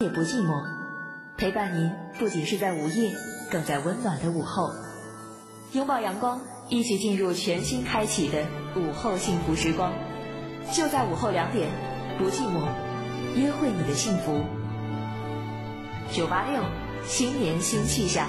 也不寂寞，陪伴您不仅是在午夜，更在温暖的午后。拥抱阳光，一起进入全新开启的午后幸福时光。就在午后两点，不寂寞，约会你的幸福。九八六，新年新气象。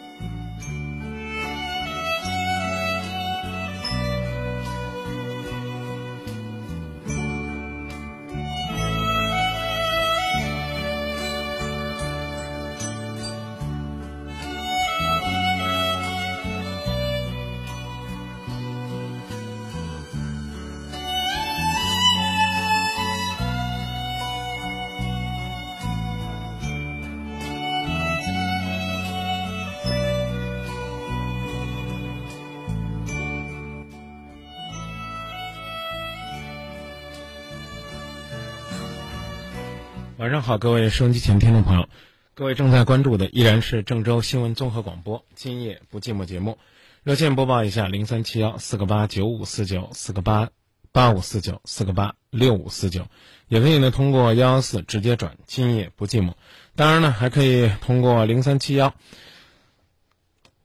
好，各位收音机前听众朋友，各位正在关注的依然是郑州新闻综合广播《今夜不寂寞》节目，热线播报一下：零三七幺四个八九五四九四个八八五四九四个八六五四九，也可以呢通过幺幺四直接转《今夜不寂寞》，当然呢还可以通过零三七幺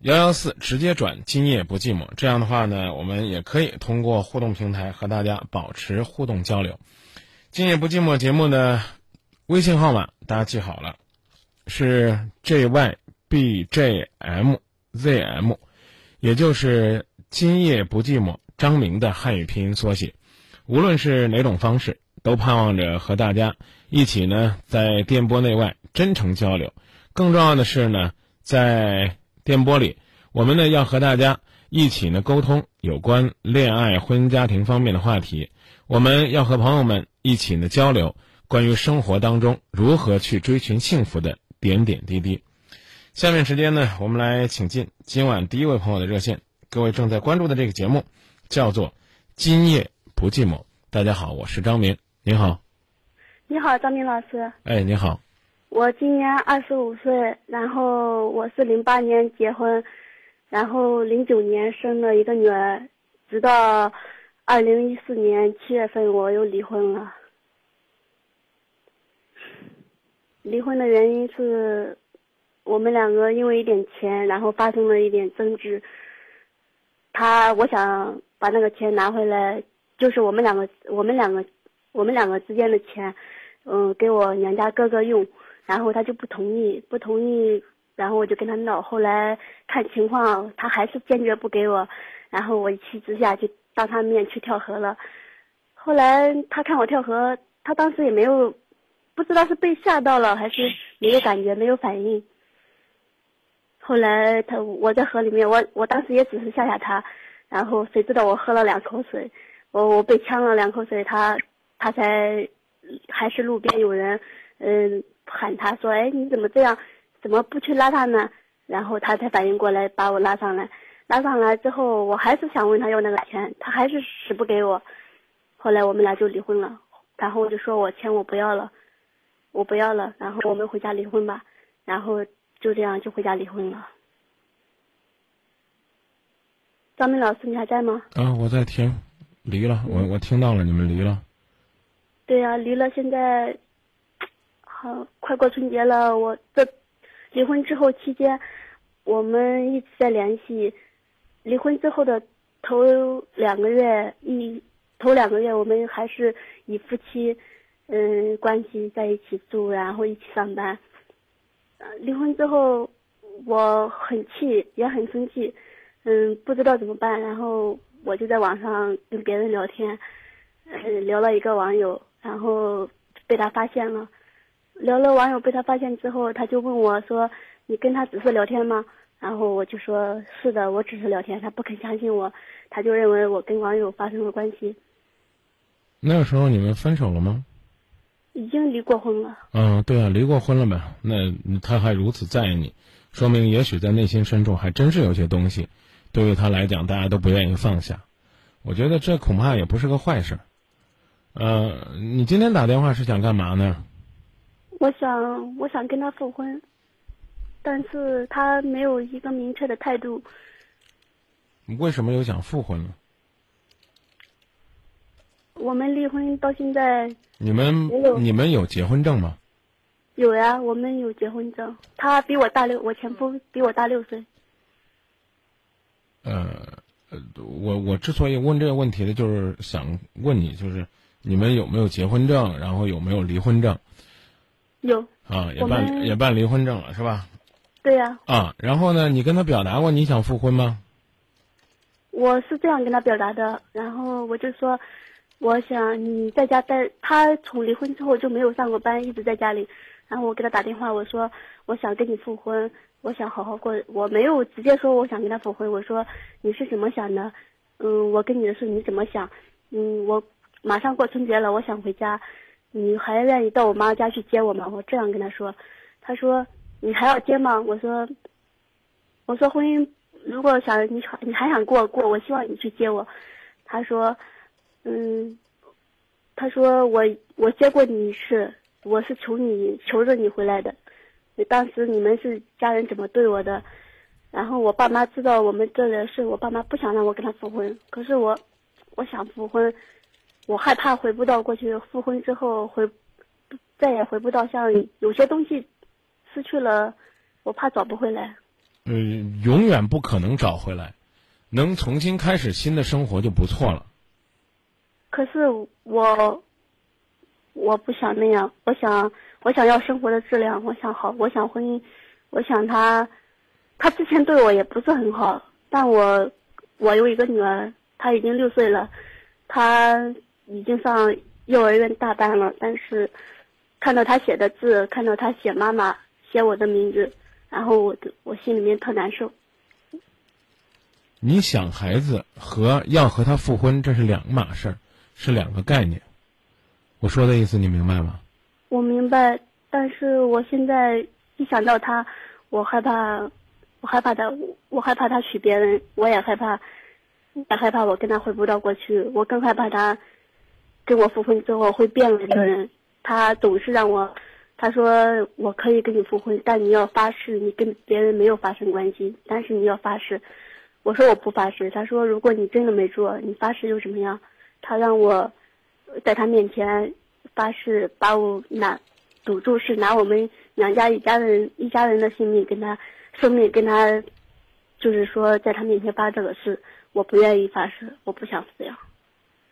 幺幺四直接转《今夜不寂寞》，这样的话呢，我们也可以通过互动平台和大家保持互动交流。《今夜不寂寞》节目呢。微信号码大家记好了，是 jybjmzm，也就是今夜不寂寞张明的汉语拼音缩写。无论是哪种方式，都盼望着和大家一起呢，在电波内外真诚交流。更重要的是呢，在电波里，我们呢要和大家一起呢沟通有关恋爱、婚姻、家庭方面的话题。我们要和朋友们一起呢交流。关于生活当中如何去追寻幸福的点点滴滴，下面时间呢，我们来请进今晚第一位朋友的热线。各位正在关注的这个节目叫做《今夜不寂寞》。大家好，我是张明，您好。你好，张明老师。哎，你好。我今年二十五岁，然后我是零八年结婚，然后零九年生了一个女儿，直到二零一四年七月份我又离婚了。离婚的原因是，我们两个因为一点钱，然后发生了一点争执。他我想把那个钱拿回来，就是我们两个我们两个我们两个之间的钱，嗯，给我娘家哥哥用，然后他就不同意，不同意，然后我就跟他闹。后来看情况，他还是坚决不给我，然后我一气之下就当他面去跳河了。后来他看我跳河，他当时也没有。不知道是被吓到了还是没有感觉没有反应。后来他我在河里面，我我当时也只是吓吓他，然后谁知道我喝了两口水，我我被呛了两口水，他他才还是路边有人嗯喊他说哎你怎么这样，怎么不去拉他呢？然后他才反应过来把我拉上来，拉上来之后我还是想问他要那个钱，他还是死不给我。后来我们俩就离婚了，然后我就说我钱我不要了。我不要了，然后我们回家离婚吧，然后就这样就回家离婚了。张明老师，你还在吗？啊，我在听，离了，我我听到了，你们离了。对呀、离了，现在好快过春节了。我这离婚之后期间，我们一直在联系。离婚之后的头两个月，一头两个月我们还是以夫妻。嗯，关系在一起住，然后一起上班。离婚之后，我很气，也很生气，嗯，不知道怎么办。然后我就在网上跟别人聊天，嗯，聊了一个网友，然后被他发现了。聊了网友被他发现之后，他就问我说：“你跟他只是聊天吗？”然后我就说：“是的，我只是聊天。”他不肯相信我，他就认为我跟网友发生了关系。那个时候你们分手了吗？已经离过婚了。嗯，对啊，离过婚了呗，那他还如此在意你，说明也许在内心深处还真是有些东西，对于他来讲，大家都不愿意放下。我觉得这恐怕也不是个坏事。呃，你今天打电话是想干嘛呢？我想，我想跟他复婚，但是他没有一个明确的态度。为什么又想复婚呢？我们离婚到现在你们你们有结婚证吗？有呀，我们有结婚证。他比我大六，我前夫比我大六岁。呃，呃，我我之所以问这个问题呢，就是想问你，就是你们有没有结婚证，然后有没有离婚证有，啊？也办也办离婚证了是吧？对呀，啊，然后呢，你跟他表达过你想复婚吗？我是这样跟他表达的。然后我就说，我想你在家待。他从离婚之后就没有上过班，一直在家里。然后我给他打电话，我说我想跟你复婚，我想好好过。我没有直接说我想跟他复婚，我说你是怎么想的？嗯，我跟你的事你怎么想？嗯，我马上过春节了，我想回家，你还愿意到我妈家去接我吗？我这样跟他说。他说你还要接吗？我说我说婚姻如果想你你还想过过，我希望你去接我。他说嗯，他说我我接过你一次。我是求你求着你回来的，当时你们是家人怎么对我的？然后我爸妈知道我们这的事，我爸妈不想让我跟他复婚，可是我，我想复婚，我害怕回不到过去，复婚之后回，再也回不到像有些东西失去了，我怕找不回来。嗯，永远不可能找回来，能重新开始新的生活就不错了。可是我。我不想那样，我想我想要生活的质量，我想好，我想婚姻，我想他，他之前对我也不是很好，但我我有一个女儿，她已经六岁了，她已经上幼儿园大班了，但是看到她写的字，看到她写妈妈写我的名字，然后我我心里面特难受。你想孩子和要和他复婚，这是两码事儿，是两个概念。我说的意思你明白吗？我明白，但是我现在一想到他，我害怕，我害怕他，我害怕他娶别人，我也害怕，也害怕我跟他回不到过去，我更害怕他跟我复婚之后会变了一个人。他总是让我，他说我可以跟你复婚，但你要发誓你跟别人没有发生关系，但是你要发誓。我说我不发誓。他说如果你真的没做，你发誓又怎么样？他让我。在他面前发誓，把我拿赌注是拿我们娘家一家人一家人的性命跟他生命跟他，就是说在他面前发这个誓，我不愿意发誓，我不想这样。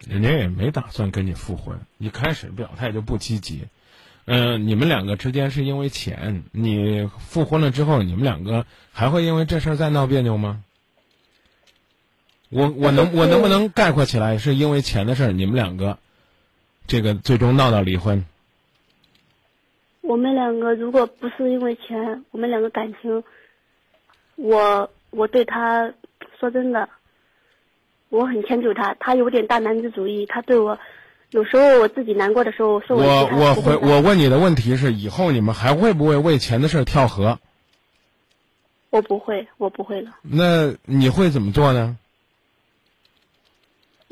人家也没打算跟你复婚，一开始表态就不积极。嗯，你们两个之间是因为钱，你复婚了之后，你们两个还会因为这事儿再闹别扭吗？我我能我能不能概括起来，是因为钱的事儿，你们两个？这个最终闹到离婚。我们两个如果不是因为钱，我们两个感情，我我对他说真的，我很迁就他。他有点大男子主义，他对我有时候我自己难过的时候，我我回我问你的问题是：以后你们还会不会为钱的事跳河？我不会，我不会了。那你会怎么做呢？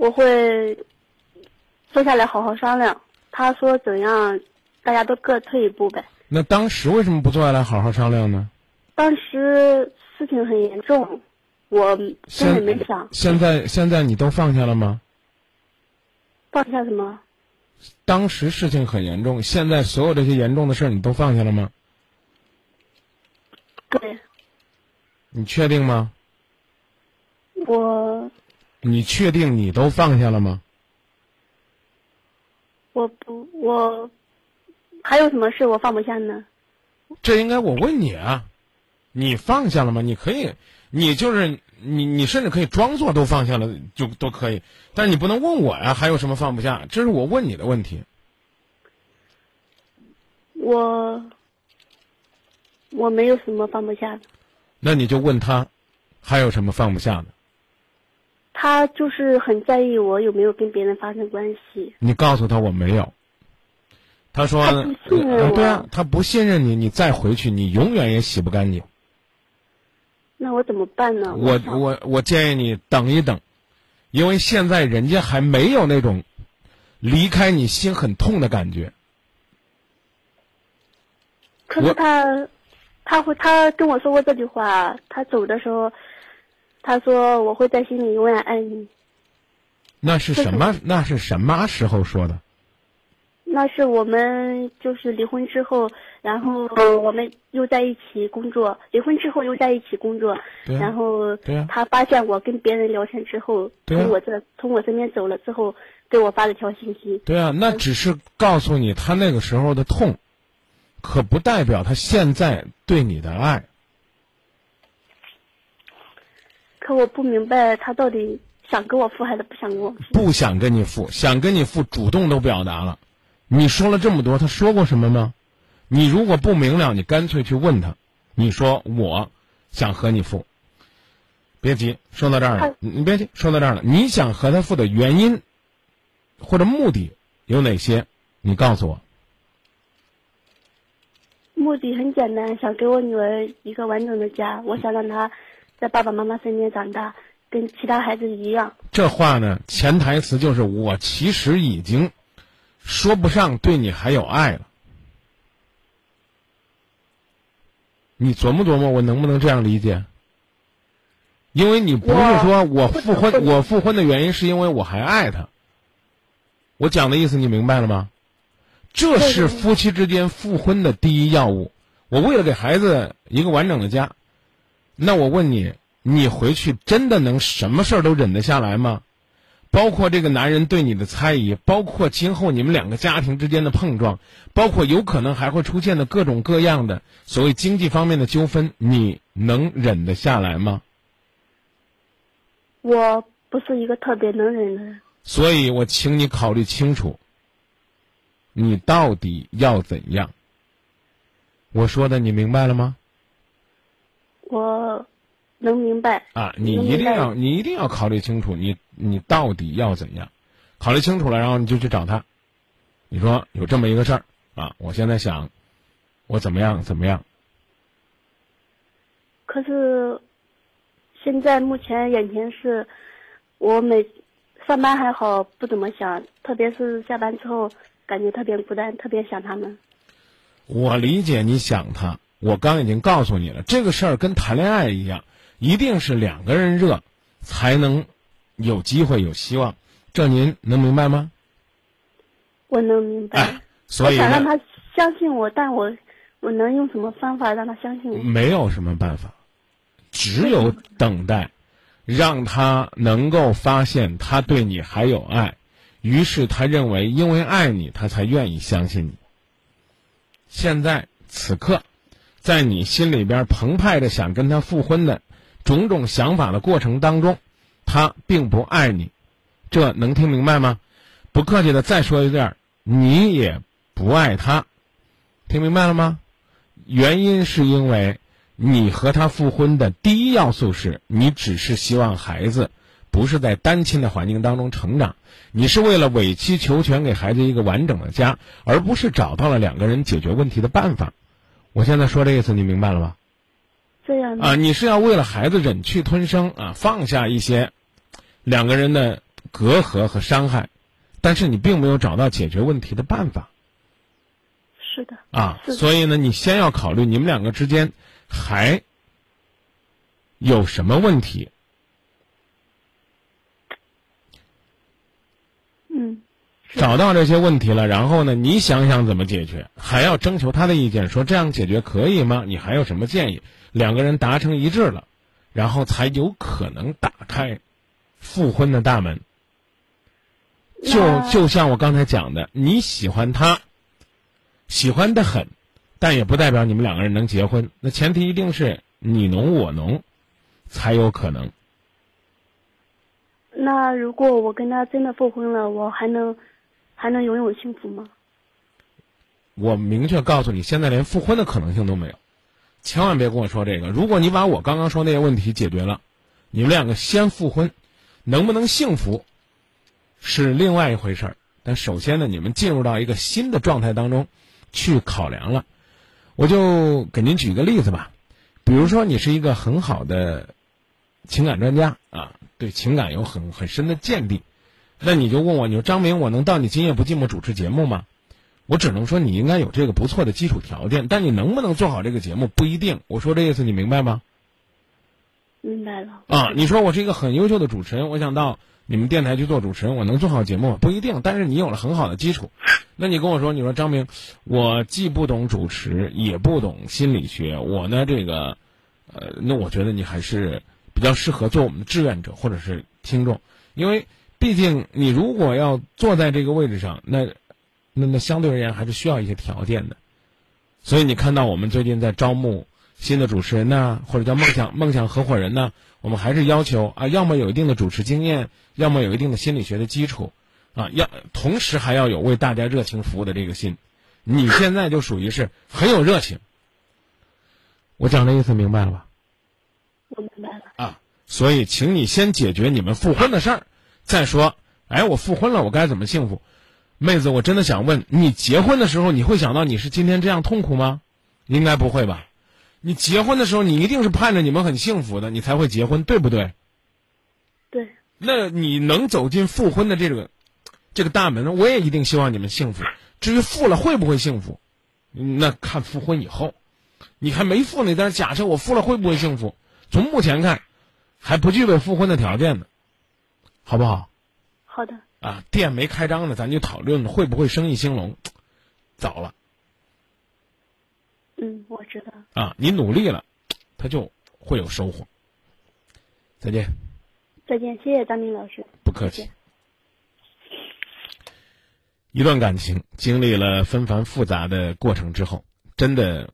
我会。坐下来好好商量，他说怎样，大家都各退一步呗。那当时为什么不坐下来好好商量呢？当时事情很严重，我根本没想。现在现在你都放下了吗？放下什么？当时事情很严重，现在所有这些严重的事儿你都放下了吗？对。你确定吗？我。你确定你都放下了吗？我不，我还有什么事我放不下呢？这应该我问你啊，你放下了吗？你可以，你就是你，你甚至可以装作都放下了，就都可以。但是你不能问我呀，还有什么放不下？这是我问你的问题。我我没有什么放不下的。那你就问他，还有什么放不下的？他就是很在意我有没有跟别人发生关系。你告诉他我没有。他说他不信任我呃对啊，他不信任你，你再回去，你永远也洗不干净。那我怎么办呢？我我我建议你等一等，因为现在人家还没有那种离开你心很痛的感觉。可是他，他会，他跟我说过这句话。他走的时候，他说我会在心里永远爱你。那是什么？那是什么时候说的？那是我们就是离婚之后，然后我们又在一起工作。离婚之后又在一起工作，然后他发现我跟别人聊天之后，对啊从我这从我身边走了之后，给我发了条信息。对啊，那只是告诉你他那个时候的痛，可不代表他现在对你的爱。可我不明白他到底想跟我复还是不想跟我复。不想跟你复，想跟你复，主动都表达了。你说了这么多，他说过什么吗？你如果不明了，你干脆去问他。你说我想和你复，别急，说到这儿了，你你别急，说到这儿了。你想和他复的原因或者目的有哪些？你告诉我。目的很简单，想给我女儿一个完整的家。我想让她在爸爸妈妈身边长大，跟其他孩子一样。这话呢，潜台词就是我其实已经说不上对你还有爱了。你琢磨琢磨，我能不能这样理解？因为你不是说我复婚，我复婚的原因是因为我还爱他。我讲的意思你明白了吗？这是夫妻之间复婚的第一要务。我为了给孩子一个完整的家，那我问你，你回去真的能什么事儿都忍得下来吗？包括这个男人对你的猜疑，包括今后你们两个家庭之间的碰撞，包括有可能还会出现的各种各样的所谓经济方面的纠纷，你能忍得下来吗？我不是一个特别能忍的人，所以我请你考虑清楚，你到底要怎样？我说的你明白了吗？我能明白。啊，你一定要，你一定要考虑清楚，你你到底要怎样？考虑清楚了，然后你就去找他。你说有这么一个事儿啊，我现在想，我怎么样怎么样？可是现在目前眼前是，我每上班还好，不怎么想，特别是下班之后，感觉特别孤单，特别想他们。我理解你想他，我刚已经告诉你了，这个事儿跟谈恋爱一样，一定是两个人热，才能有机会有希望。这您能明白吗？我能明白。哎，所以想让他相信我，但我我能用什么方法让他相信我？没有什么办法，只有等待，让他能够发现他对你还有爱，于是他认为因为爱你，他才愿意相信你。现在此刻，在你心里边澎湃着想跟他复婚的种种想法的过程当中，他并不爱你，这能听明白吗？不客气的再说一遍，你也不爱他，听明白了吗？原因是因为你和他复婚的第一要素是你只是希望孩子不是在单亲的环境当中成长，你是为了委曲求全给孩子一个完整的家，而不是找到了两个人解决问题的办法。我现在说这意思你明白了吧？这样的啊，你是要为了孩子忍气吞声啊，放下一些两个人的隔阂和伤害，但是你并没有找到解决问题的办法。是的，啊，所以呢，你先要考虑你们两个之间还有什么问题。嗯，是找到这些问题了，然后呢，你想想怎么解决，还要征求他的意见，说这样解决可以吗？你还有什么建议？两个人达成一致了，然后才有可能打开复婚的大门。就就像我刚才讲的，你喜欢他，喜欢的很，但也不代表你们两个人能结婚。那前提一定是你侬我侬，才有可能。那如果我跟他真的复婚了，我还能还能拥有幸福吗？我明确告诉你，现在连复婚的可能性都没有，千万别跟我说这个。如果你把我刚刚说那些问题解决了，你们两个先复婚，能不能幸福是另外一回事儿。但首先呢，你们进入到一个新的状态当中去考量了。我就给您举个例子吧，比如说你是一个很好的情感专家啊，对情感有很很深的见地，那你就问我，你说张明，我能到你今夜不寂寞主持节目吗？我只能说你应该有这个不错的基础条件，但你能不能做好这个节目不一定。我说这意思你明白吗？明白了。啊，你说我是一个很优秀的主持人，我想到你们电台去做主持人，我能做好节目？不一定。但是你有了很好的基础，那你跟我说，你说张明，我既不懂主持，也不懂心理学，我呢这个，呃，那我觉得你还是比较适合做我们的志愿者或者是听众，因为毕竟你如果要坐在这个位置上，那那那相对而言还是需要一些条件的。所以你看到我们最近在招募。新的主持人呢，或者叫梦想梦想合伙人呢，我们还是要求啊，要么有一定的主持经验，要么有一定的心理学的基础，啊，要同时还要有为大家热情服务的这个心。你现在就属于是很有热情，我讲的意思明白了吧？我明白了。啊，所以请你先解决你们复婚的事儿，再说，哎，我复婚了，我该怎么幸福？妹子，我真的想问你，结婚的时候你会想到你是今天这样痛苦吗？应该不会吧？你结婚的时候，你一定是盼着你们很幸福的，你才会结婚，对不对？对。那你能走进复婚的这个这个大门，我也一定希望你们幸福。至于复了会不会幸福，那看复婚以后。你还没复呢，但是假设我复了会不会幸福？从目前看，还不具备复婚的条件呢，好不好？好的。啊，店没开张呢，咱就讨论会不会生意兴隆。早了。嗯，我知道。啊，你努力了，他就会有收获。再见。再见，谢谢张明老师。不客气。一段感情经历了纷繁复杂的过程之后，真的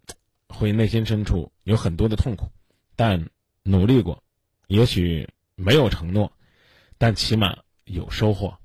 会内心深处有很多的痛苦，但努力过，也许没有承诺，但起码有收获。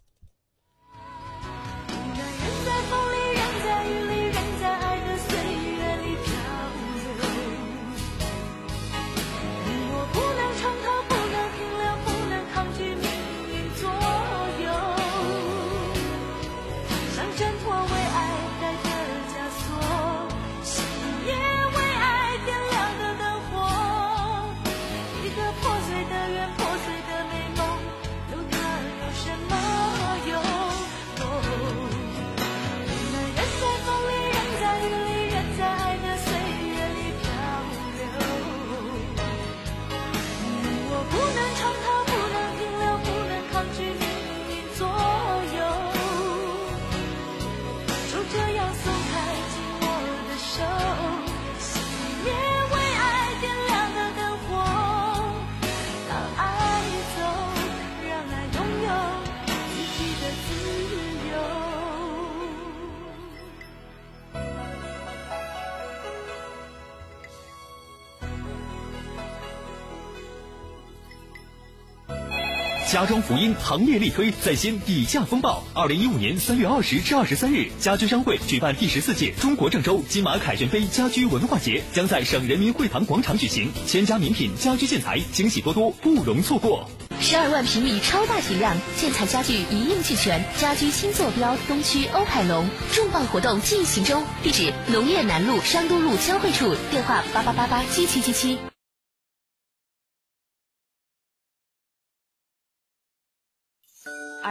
家装福音行业力推在先底价风暴。二零一五年三月二十至二十三日，家居商会举办第十四届中国郑州金马凯旋杯家居文化节，将在省人民会堂广场举行。千家名品家居建材，惊喜多多，不容错过。十二万平米超大体量建材家具一应俱全，家居新坐标东区欧凯龙，重磅活动进行中。地址：农业南路商都路交汇处，电话：八八八八七七七七。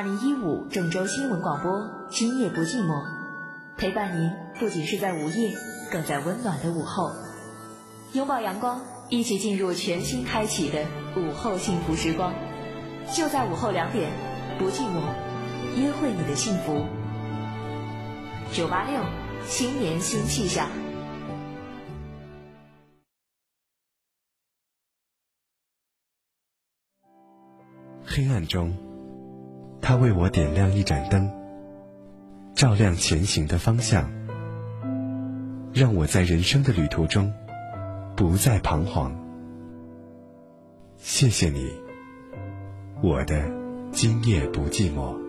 二零一五郑州新闻广播，今夜不寂寞，陪伴您不仅是在午夜，更在温暖的午后。拥抱阳光，一起进入全新开启的午后幸福时光。就在午后两点，不寂寞，约会你的幸福。九八六，新年新气象。黑暗中。他为我点亮一盏灯，照亮前行的方向，让我在人生的旅途中不再彷徨。谢谢你，我的今夜不寂寞。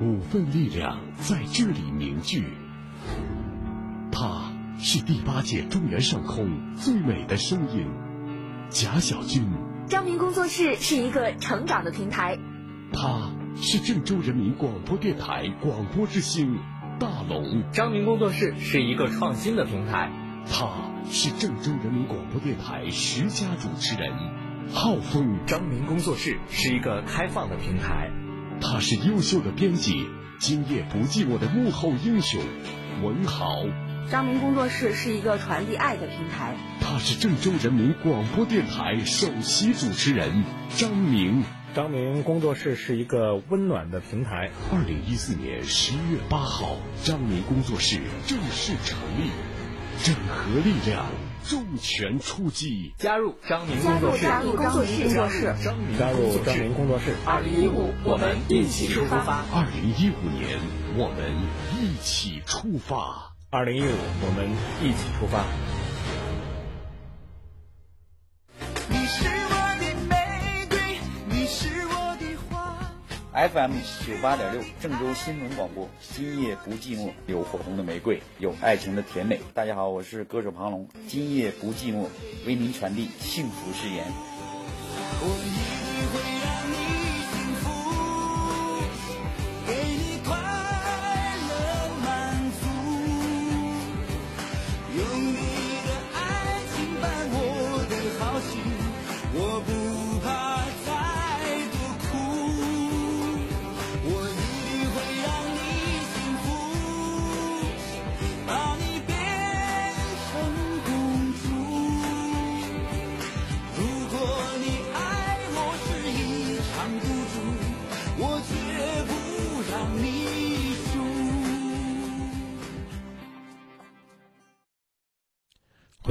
五份力量在这里凝聚。是第八届中原上空最美的声音。贾小军，张明工作室是一个成长的平台。他是郑州人民广播电台广播之星大龙。张明工作室是一个创新的平台。他是郑州人民广播电台十佳主持人浩峰。张明工作室是一个开放的平台。他是优秀的编辑，今夜不寂寞的幕后英雄文豪。张明工作室是一个传递爱的平台。他是郑州人民广播电台首席主持人张明。张明工作室是一个温暖的平台。二零一四年十一月八号，张明工作室正式成立，整合力量，重拳出击，加入张明工作室，加入张明工作室，加入张明工作室。二零一五，我们一起出发。二零一五年，我们一起出发。二零一五，我们一起出发。你是我的玫瑰，你是我的花。FM 九八点六，郑州新闻广播，今夜不寂寞，有火红的玫瑰，有爱情的甜美。大家好，我是歌手庞龙，今夜不寂寞，为您传递幸福誓言。我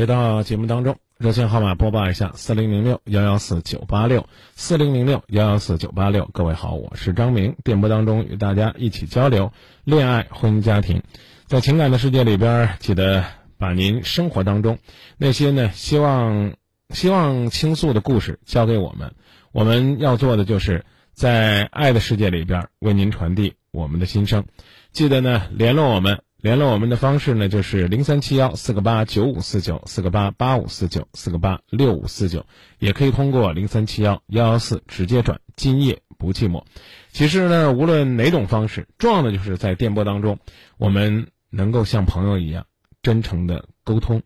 回到节目当中，热线号码播报一下：四零零六幺幺四九八六，四零零六幺幺四九八六。各位好，我是张明，电波当中与大家一起交流恋爱、婚姻、家庭，在情感的世界里边，记得把您生活当中那些呢希望希望倾诉的故事交给我们，我们要做的就是在爱的世界里边为您传递我们的心声。记得呢联络我们。联络我们的方式呢，就是零三七幺四个八九五四九四个八八五四九四个八六五四九，也可以通过零三七幺幺幺四直接转。今夜不寂寞。其实呢，无论哪种方式，重要的就是在电波当中，我们能够像朋友一样真诚的沟通、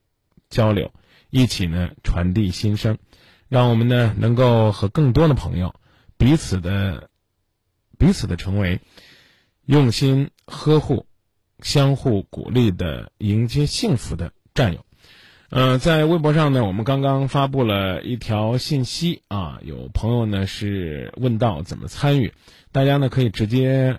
交流，一起呢传递心声，让我们呢能够和更多的朋友彼此的彼此的成为用心呵护。相互鼓励的迎接幸福的战友，呃，在微博上呢，我们刚刚发布了一条信息啊，有朋友呢是问到怎么参与，大家呢可以直接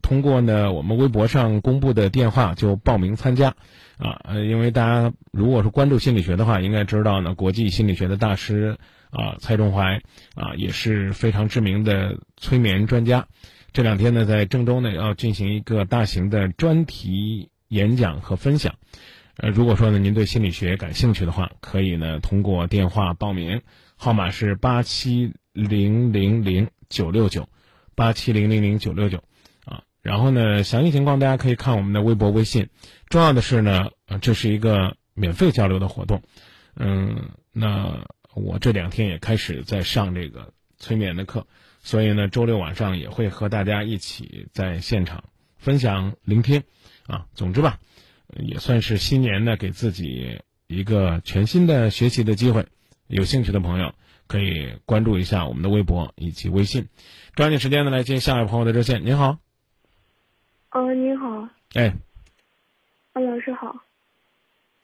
通过呢我们微博上公布的电话就报名参加啊，呃，因为大家如果是关注心理学的话，应该知道呢，国际心理学的大师啊蔡仲怀啊也是非常知名的催眠专家。这两天呢，在郑州呢要进行一个大型的专题演讲和分享。呃，如果说呢您对心理学感兴趣的话，可以呢通过电话报名，号码是八七零零零九六九，八七零零零九六九，啊，然后呢详细情况大家可以看我们的微博、微信。重要的是呢，这是一个免费交流的活动。嗯，那我这两天也开始在上这个催眠的课。所以呢，周六晚上也会和大家一起在现场分享、聆听，啊，总之吧，也算是新年呢给自己一个全新的学习的机会。有兴趣的朋友可以关注一下我们的微博以及微信。抓紧时间呢来接下一位朋友的热线。您好。哦，您好。哎。啊，老师好。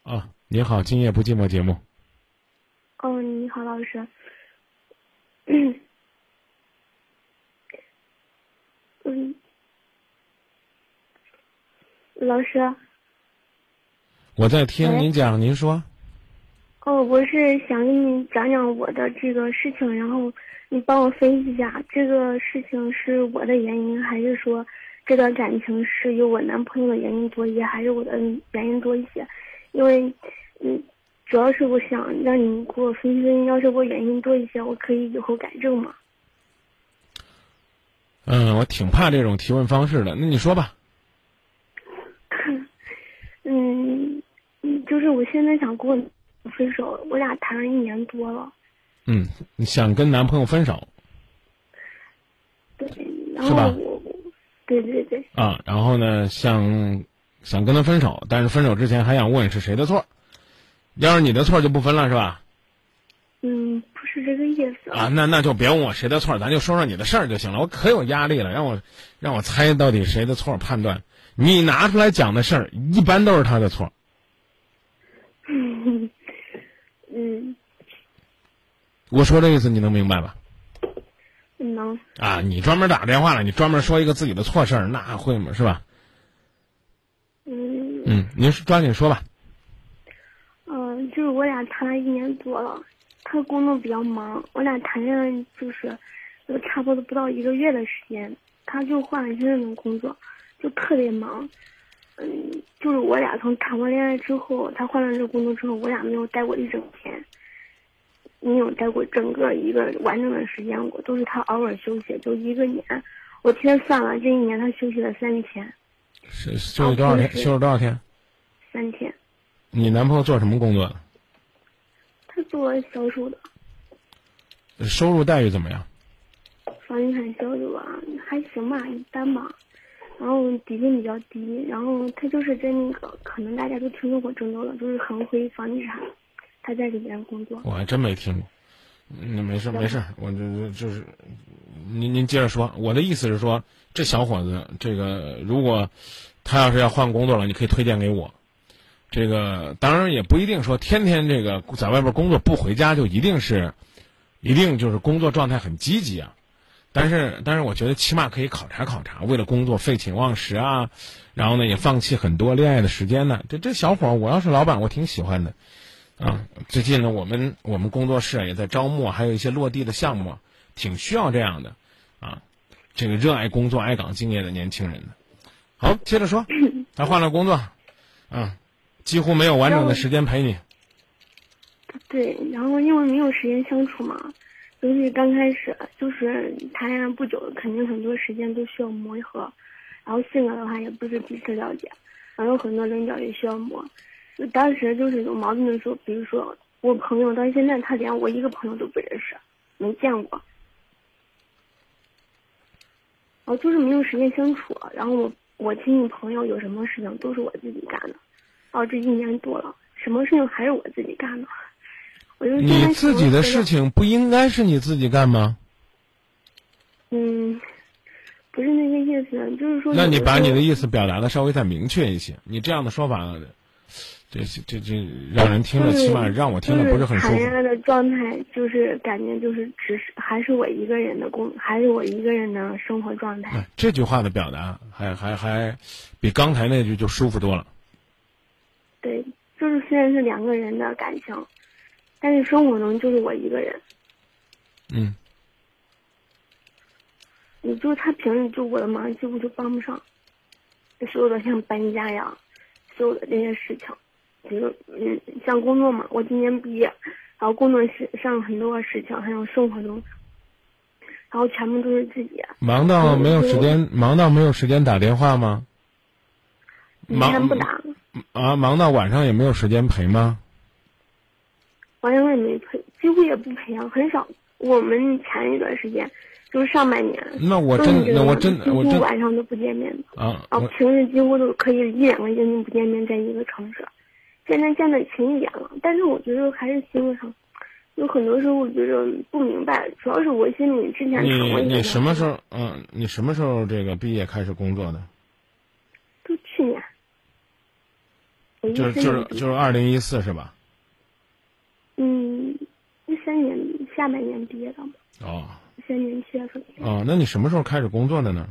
啊，您好，今夜不寂寞节目。哦，你好，老师。嗯，老师，我在听您讲，您说。哦，我是想跟你讲讲我的这个事情，然后你帮我分析一下，这个事情是我的原因，还是说这段感情是由我男朋友的原因多一些，还是我的原因多一些？因为，嗯，主要是我想让你给我分析，要是我原因多一些，我可以以后改正嘛。嗯，我挺怕这种提问方式的。那你说吧。嗯嗯，就是我现在想跟我分手，我俩谈了一年多了。嗯，你想跟男朋友分手对，然后吧我，对对对，啊？然后呢，想想跟他分手，但是分手之前还想问是谁的错？要是你的错就不分了是吧？嗯，不是这个意思啊，那那就别问我谁的错，咱就说说你的事儿就行了。我可有压力了，让我让我猜到底谁的错，判断你拿出来讲的事儿，一般都是他的错。嗯，嗯，我说这意思你能明白吧？能，啊，你专门打电话了，你专门说一个自己的错事儿，那会吗？是吧？嗯嗯，您抓紧说吧。嗯、就是我俩谈了一年多了，他工作比较忙，我俩谈恋爱就是就差不多不到一个月的时间，他就换了现在的工作，就特别忙。嗯，就是我俩从谈过恋爱之后，他换了这个工作之后，我俩没有待过一整天，没有待过整个一个完整的时间过，都是他偶尔休息，就一个年。我替他算了，这一年他休息了三天，是休息多少天？休息多少天？三天。你男朋友做什么工作的？他做销售的，收入待遇怎么样？房地产销售啊，还行吧，一般吧。然后底薪比较低，然后他就是在那个，可能大家都听说过郑州了，就是恒辉房地产，他在里边工作。我还真没听过。嗯，没事没事，我这这就是，您您接着说。我的意思是说，这小伙子，这个如果他要是要换工作了，你可以推荐给我。这个当然也不一定说天天这个在外边工作不回家就一定是，一定就是工作状态很积极啊。但是但是我觉得起码可以考察考察，为了工作废寝忘食啊，然后呢也放弃很多恋爱的时间呢。这这小伙儿，我要是老板，我挺喜欢的。啊，最近呢，我们我们工作室啊也在招募，还有一些落地的项目，挺需要这样的，啊，这个热爱工作、爱岗敬业的年轻人的。好，接着说，他换了工作，啊，几乎没有完整的时间陪你。对，然后因为没有时间相处嘛，尤其刚开始就是谈恋爱不久，肯定很多时间都需要磨合，然后性格的话也不是彼此了解，然后有很多棱角也需要磨。就当时就是有矛盾的时候，比如说我朋友到现在他连我一个朋友都不认识，没见过，然后就是没有时间相处。然后我我亲戚朋友有什么事情都是我自己干的，然后这一年多了，什么事情还是我自己干的。我就你自己的事情不应该是你自己干吗？嗯，不是那个意思，就是说。那你把你的意意思表达的稍微再明确一些。你这样的说法，这这这让人听了，起码让我听了不是很舒服。谈恋爱的状态就是感觉就是只是还是我一个人的工，还是我一个人的生活状态。哎这句话的表达还还还比刚才那句就舒服多了。对，就是虽然是两个人的感情，但是生活中就是我一个人。嗯，你就是他平时就我的忙几乎就帮不上，所有的像搬家呀，所有的这些事情，比如嗯，像工作嘛，我今年毕业，然后工作室上很多事情，还有生活中，然后全部都是自己。忙到没有时间，忙到没有时间打电话吗？以前忙不打，啊，忙到晚上也没有时间陪吗？晚上也没陪，几乎也不陪啊，很少。我们前一段时间，就是上半年，那我真那我真我真晚上都不见面的。啊，啊平时几乎都可以一两个星期不见面，在一个城市。现在见的勤一点了，但是我觉得还是心理上，有很多时候我觉得不明白，主要是我心里之前你你什么时候嗯？你什么时候这个毕业开始工作的？就去年，就是就是就是二零一四是吧？嗯，一三年下半年毕业的嘛，哦一三年七月份，哦，那你什么时候开始工作的呢？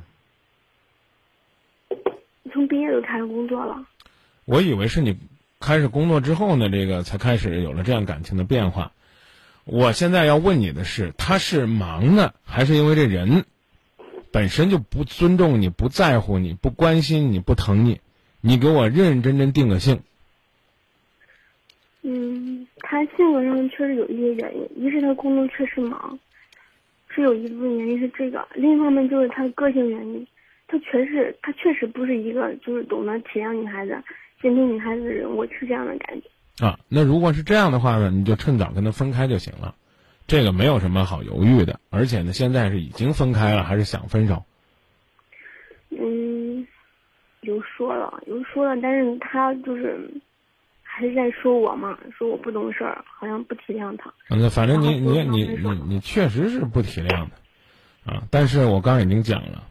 从毕业就开始工作了。我以为是你开始工作之后呢，这个才开始有了这样感情的变化。我现在要问你的是，他是忙呢，还是因为这人本身就不尊重你、不在乎你、不关心你、不疼你？你给我认认真真定个性。嗯，他性格上确实有一些原因，一是他工作确实忙，是有一部分原因是这个；另一方面就是他个性原因，他确实他确实不是一个就是懂得体谅女孩子，坚挺女孩子的人，我是这样的感觉。啊，那如果是这样的话呢，你就趁早跟他分开就行了，这个没有什么好犹豫的。而且呢，现在是已经分开了，还是想分手？嗯，有说了，有说了，但是他就是还是在说我嘛，说我不懂事儿，好像不体谅他。那反正你你你你你确实是不体谅的，啊！但是我刚刚已经讲了，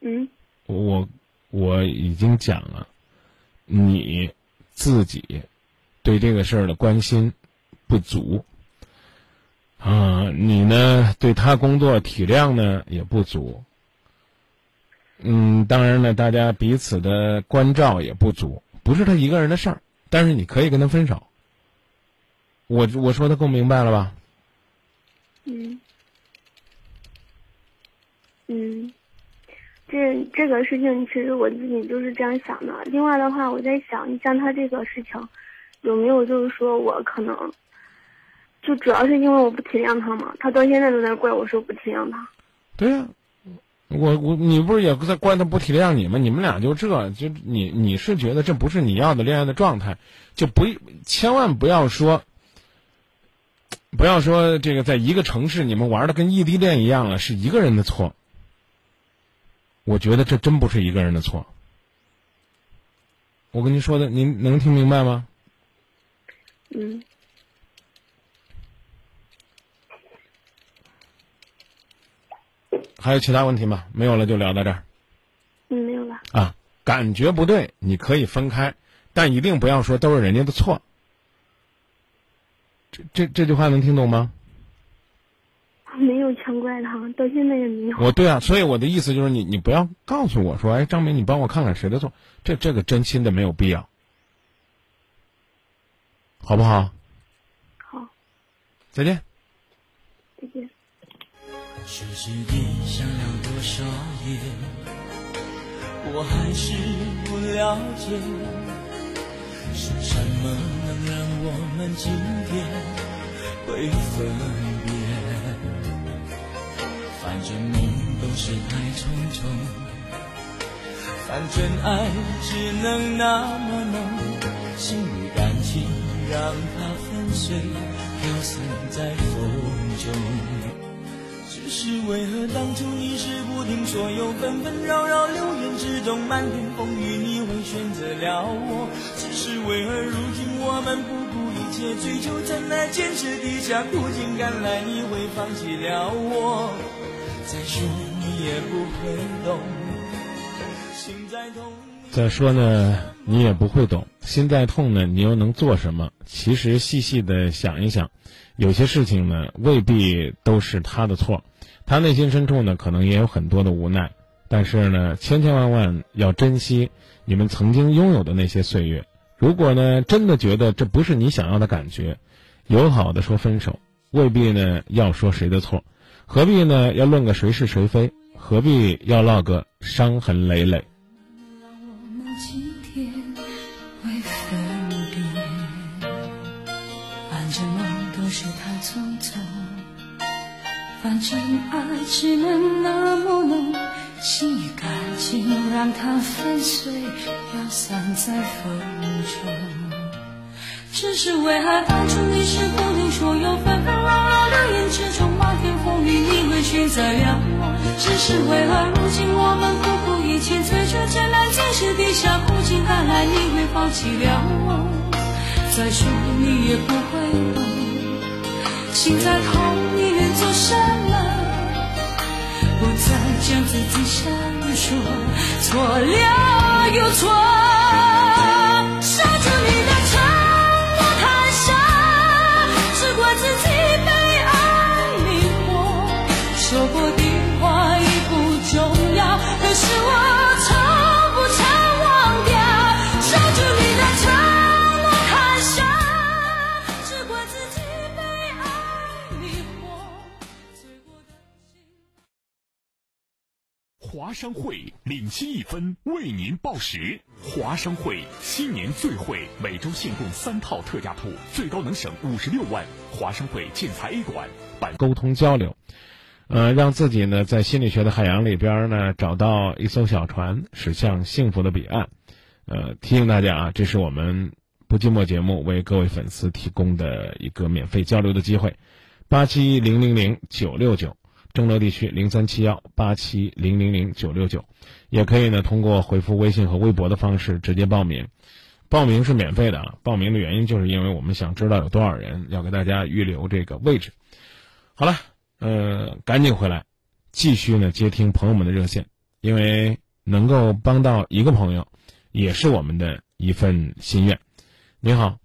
嗯我我已经讲了，你自己对这个事儿的关心不足，啊，你呢对他工作体谅呢也不足，嗯，当然呢，大家彼此的关照也不足，不是他一个人的事儿，但是你可以跟他分手。我我说的够明白了吧？嗯嗯，这这个事情其实我自己就是这样想的。另外的话，我在想，你像他这个事情，有没有就是说我可能，就主要是因为我不体谅他嘛，他到现在都在怪我说不体谅他。对呀、我我你不是也在怪他不体谅你吗？你们俩就这就你你是觉得这不是你要的恋爱的状态，就不千万不要说，不要说这个在一个城市你们玩的跟异地恋一样了，是一个人的错。我觉得这真不是一个人的错。我跟您说的，您能听明白吗？嗯还有其他问题吗？没有了，就聊到这儿。嗯，没有了。啊，感觉不对，你可以分开，但一定不要说都是人家的错。这这这句话能听懂吗？没有全怪他，到现在也没有。我对啊，所以我的意思就是你你不要告诉我说，哎，张明，你帮我看看谁的错，这这个真心的没有必要，好不好？好，再见。再见。世界想要多少夜，我还是不了解，是什么能让我们今天会分别？反正梦都是太匆匆，反正爱只能那么浓，心与感情让它粉碎，飘散在风中。只是为何当初你是不听所有纷纷扰扰流言之中，漫天风雨你会选择了我？只是为何如今我们不顾一切追求真爱，坚持底下苦尽甘来，你会放弃了我？再说你也不会懂，心再痛。再说呢，你也不会懂，心再痛呢，你又能做什么？其实细细的想一想，有些事情呢，未必都是他的错，他内心深处呢，可能也有很多的无奈。但是呢，千千万万要珍惜你们曾经拥有的那些岁月。如果呢，真的觉得这不是你想要的感觉，友好的说分手，未必呢要说谁的错，何必呢要论个谁是谁非？何必要落个伤痕累累？爱只能那么浓，心与感情让它粉碎，飘散在风中。只是为何当初你是不听所有纷纷扰扰流言之中，漫天风雨你会选择了我？只是为何如今我们不顾一切追求真爱，坚持底下苦尽甘来，你会放弃了我？再说你也不会懂，心再痛你能做什么？不再将自己闪烁，错了又错。华商会领先一分，为您报时。华商会新年最惠，每周限供三套特价铺，最高能省五十六万。华商会建材 A 馆办沟通交流，呃，让自己呢在心理学的海洋里边呢找到一艘小船，驶向幸福的彼岸。呃，提醒大家啊，这是我们不寂寞节目为各位粉丝提供的一个免费交流的机会，八七零零零九六九，郑州地区零三七幺八七零零零九六九，也可以呢通过回复微信和微博的方式直接报名，报名是免费的啊，报名的原因就是因为我们想知道有多少人要给大家预留这个位置。好了，呃，赶紧回来，继续呢接听朋友们的热线，因为能够帮到一个朋友。也是我们的一份心愿。你好，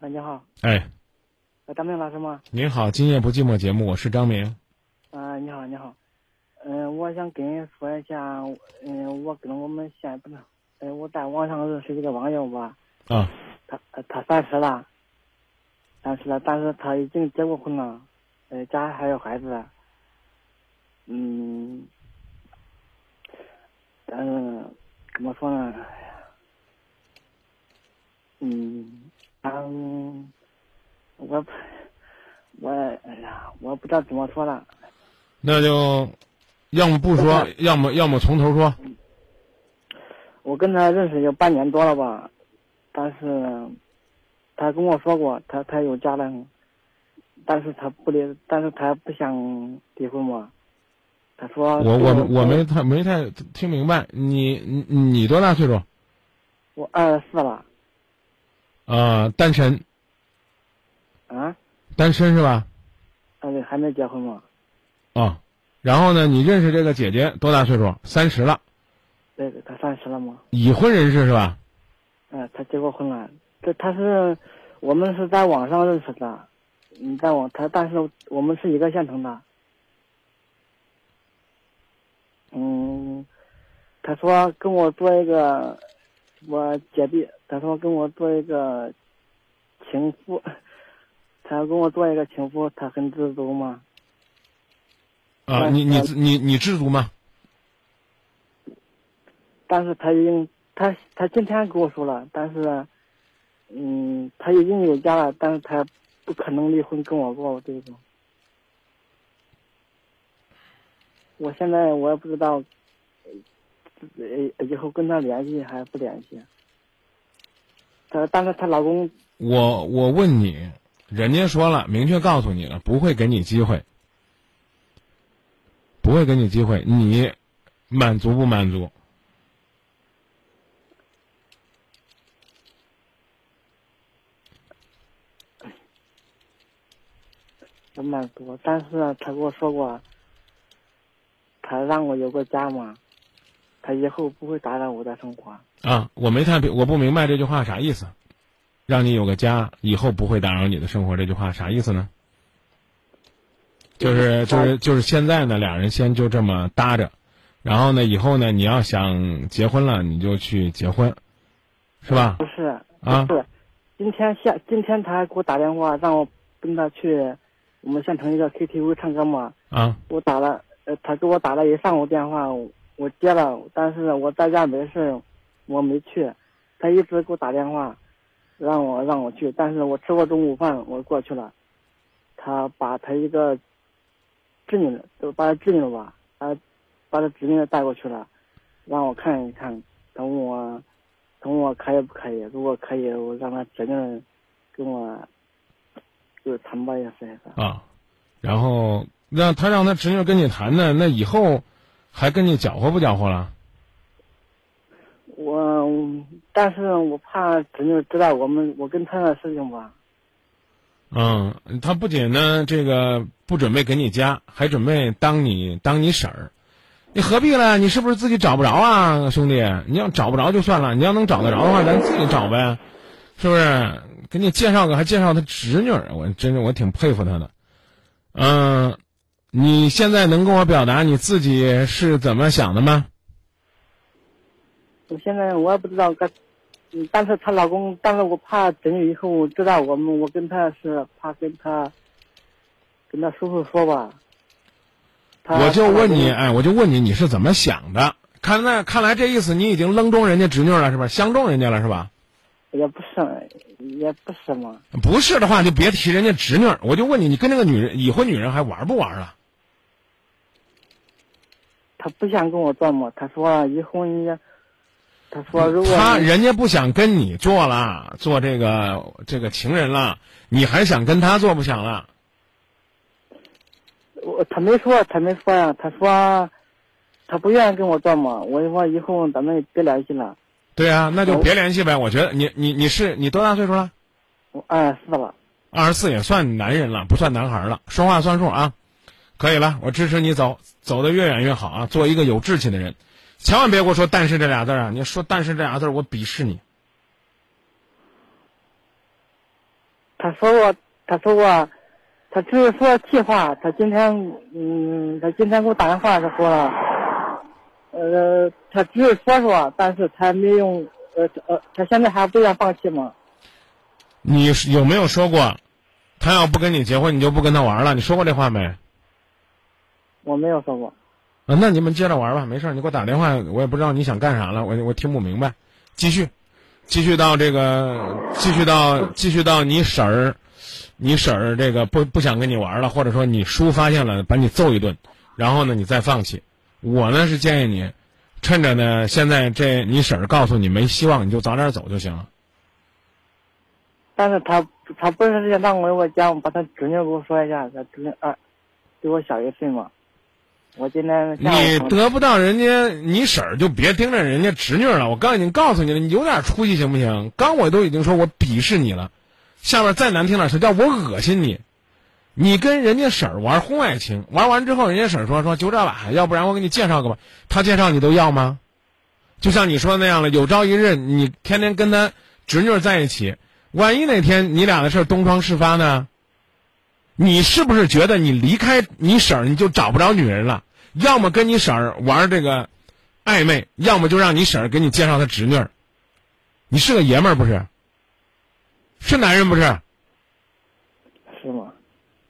哎，你好，哎，张明老师吗？您好，今夜不寂寞节目，我是张明。啊，你好，你好，嗯，我想跟你说一下，嗯，我跟我们县不是，嗯，我在网上认识一个网友吧。啊。他他三十了，三十了，但是他已经结过婚了，呃，家还有孩子。嗯，但是。怎么说呢？嗯，嗯，我我哎呀，我不知道怎么说了。那就要么不说，要么要么从头说。我跟他认识有半年多了吧，但是他跟我说过，他他有家人，但是他不离，但是他不想离婚嘛。他说：“我我我没太没太听明白，你你你多大岁数？我二十四了。啊，单身。啊？单身是吧？啊，对，还没结婚吗？啊，然后呢？你认识这个姐姐多大岁数？三十了。对对，她三十了吗？已婚人士是吧？嗯，她结过婚了。这她是我们是在网上认识的，嗯，在网她，但是我们是一个县城的。”嗯，她说跟我做一个我姐弟，她说跟我做一个情妇，他要跟我做一个情妇，他很知足吗？啊，你你你你知足吗？但是他已经他他今天跟我说了，但是嗯，他已经有家了，但是他不可能离婚跟我过这种。我现在我也不知道，呃，以后跟他联系还是不联系。她，但是她老公。我我问你，人家说了，明确告诉你了，不会给你机会，不会给你机会，你满足不满足？不满足，但是他跟我说过。他让我有个家嘛，他以后不会打扰我的生活。啊，我没太我不明白这句话啥意思，让你有个家，以后不会打扰你的生活，这句话啥意思呢？就是就是就是现在呢，俩人先就这么搭着，然后呢，以后呢，你要想结婚了，你就去结婚，是吧？不是啊，是，今天下今天他还给我打电话，让我跟他去我们县城一个 KTV 唱歌嘛。啊，我打了。呃，他给我打了一上午电话，我接了，但是我在家没事，我没去。他一直给我打电话，让我让我去，但是我吃过中午饭，我过去了。他把他一个侄女，都把他侄女吧，他把他侄女带过去了，让我看一看。他问我，他问我可以不可以？如果可以，我让他侄女跟我就谈吧，也是。啊，然后。让他让他侄女跟你谈呢，那以后还跟你搅和不搅和了？我，但是我怕侄女知道我们我跟他的事情吧。嗯，他不仅呢这个不准备给你家，还准备当你当你婶儿，你何必呢？你是不是自己找不着啊，兄弟？你要找不着就算了，你要能找得着的话，咱自己找呗，是不是？给你介绍个，还介绍他侄女，我真是我挺佩服他的，嗯。你现在能跟我表达你自己是怎么想的吗？我现在我也不知道该，但是她老公，但是我怕侄女以后我知道我们，我跟她是怕跟她，跟她叔叔说吧。我就问你，哎，我就问你，你是怎么想的？看那看来这意思，你已经扔中人家侄女了，是吧？相中人家了，是吧？也不是，也不是嘛。不是的话，就别提人家侄女。我就问你，你跟那个女人已婚女人还玩不玩了？他不想跟我做嘛，他说以后你，他说如果他人家不想跟你做了，做这个这个情人了，你还想跟他做不想了？我他没说，他没说呀，他说他不愿意跟我做嘛，我说以后咱们别联系了。对啊，那就别联系呗。我觉得你你你是你多大岁数了？我二十四了。二十四也算男人了，不算男孩了，说话算数啊。可以了，我支持你走，走得越远越好啊！做一个有志气的人，千万别给我说“但是”这俩字啊！你说“但是”这俩字，我鄙视你。他说我，他说我，他只是说气话。他今天，嗯，他今天给我打电话，他说了，呃，他只是说说，但是他没用，呃呃，他现在还不愿放弃吗？你有没有说过，他要不跟你结婚，你就不跟他玩了？你说过这话没？我没有说过。啊，那你们接着玩吧，没事你给我打电话，我也不知道你想干啥了，我我听不明白。继续，继续到这个，继续到继续到你婶儿，你婶儿这个不不想跟你玩了，或者说你叔发现了，把你揍一顿，然后呢你再放弃。我呢是建议你，趁着呢现在这你婶儿告诉你没希望，你就早点走就行了。但是他他不是让让我我家，我，把他侄女给我说一下，他侄女二比我小一岁嘛。我今天你得不到人家你婶儿，就别盯着人家侄女了。我刚已经告诉你了，你有点出息行不行？刚我都已经说我鄙视你了，下边再难听点是叫我恶心你。你跟人家婶儿玩婚外情，玩完之后，人家婶儿说说就这吧，要不然我给你介绍个吧。他介绍你都要吗？就像你说的那样了，有朝一日你天天跟他侄女在一起，万一哪天你俩的事儿东窗事发呢？你是不是觉得你离开你婶儿你就找不着女人了？要么跟你婶儿玩这个暧昧，要么就让你婶儿给你介绍她侄女儿。你是个爷们儿不是？是男人不是？是吗？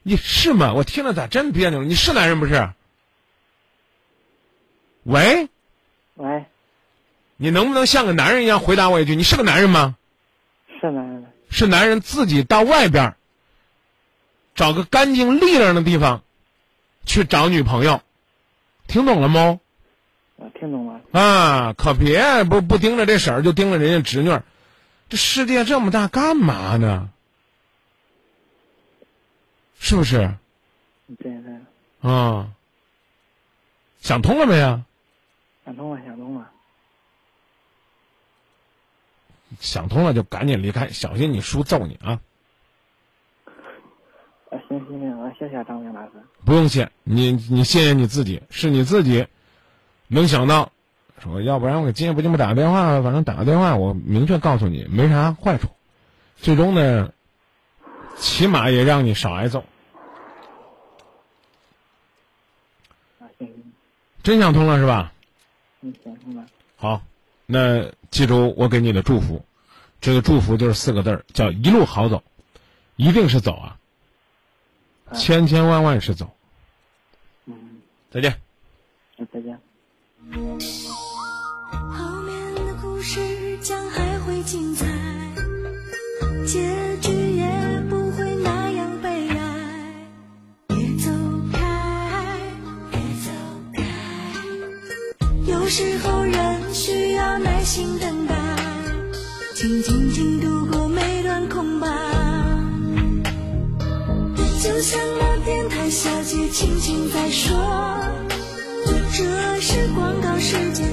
你是吗？我听着咋真别扭？你是男人不是？喂？喂？你能不能像个男人一样回答我一句？你是个男人吗？是男人。是男人自己到外边。找个干净利落的地方，去找女朋友，听懂了吗？啊听懂了。啊，可别不不盯着这婶儿，就盯着人家侄女。这世界这么大，干嘛呢？是不是？对对。啊，想通了没有？想通了，想通了。想通了就赶紧离开，小心你叔揍你啊！行行行，我谢谢张明老师。不用谢，你你谢谢你自己，是你自己能想到，说要不然我给今夜不寂寞打个电话，反正打个电话，我明确告诉你没啥坏处，最终呢，起码也让你少挨揍。啊，行行。真想通了是吧？嗯，想通了。好，那记住我给你的祝福，这个祝福就是四个字儿，叫一路好走，一定是走啊。千千万万是走。嗯，再见。再见。后面的故事将还会精彩，结局也不会那样悲哀。别走开，别走开。有时候人需要耐心等待，请静静度过像那电台小姐轻轻在说，这是广告时间，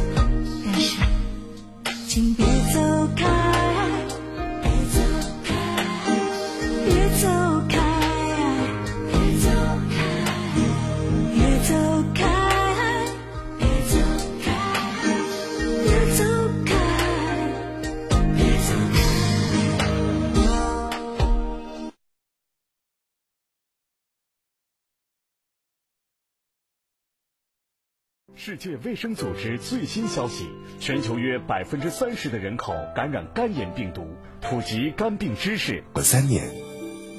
世界卫生组织最新消息：全球约百分之三十的人口感染肝炎病毒。普及肝病知识。过三年，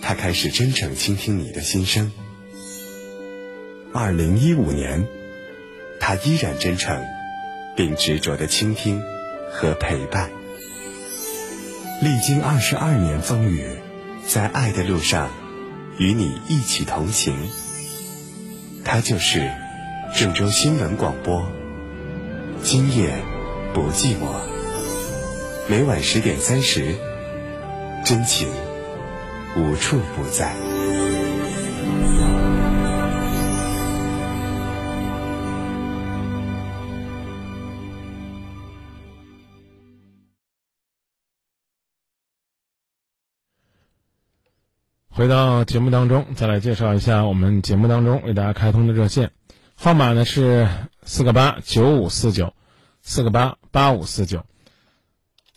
他开始真诚倾听你的心声。二零一五年，他依然真诚，并执着的倾听和陪伴。历经二十二年风雨，在爱的路上，与你一起同行。他就是。郑州新闻广播，今夜不寂寞。每晚十点三十，真情无处不在。回到节目当中，再来介绍一下我们节目当中为大家开通的热线号码呢是四个八九五四九，四个八八五四九，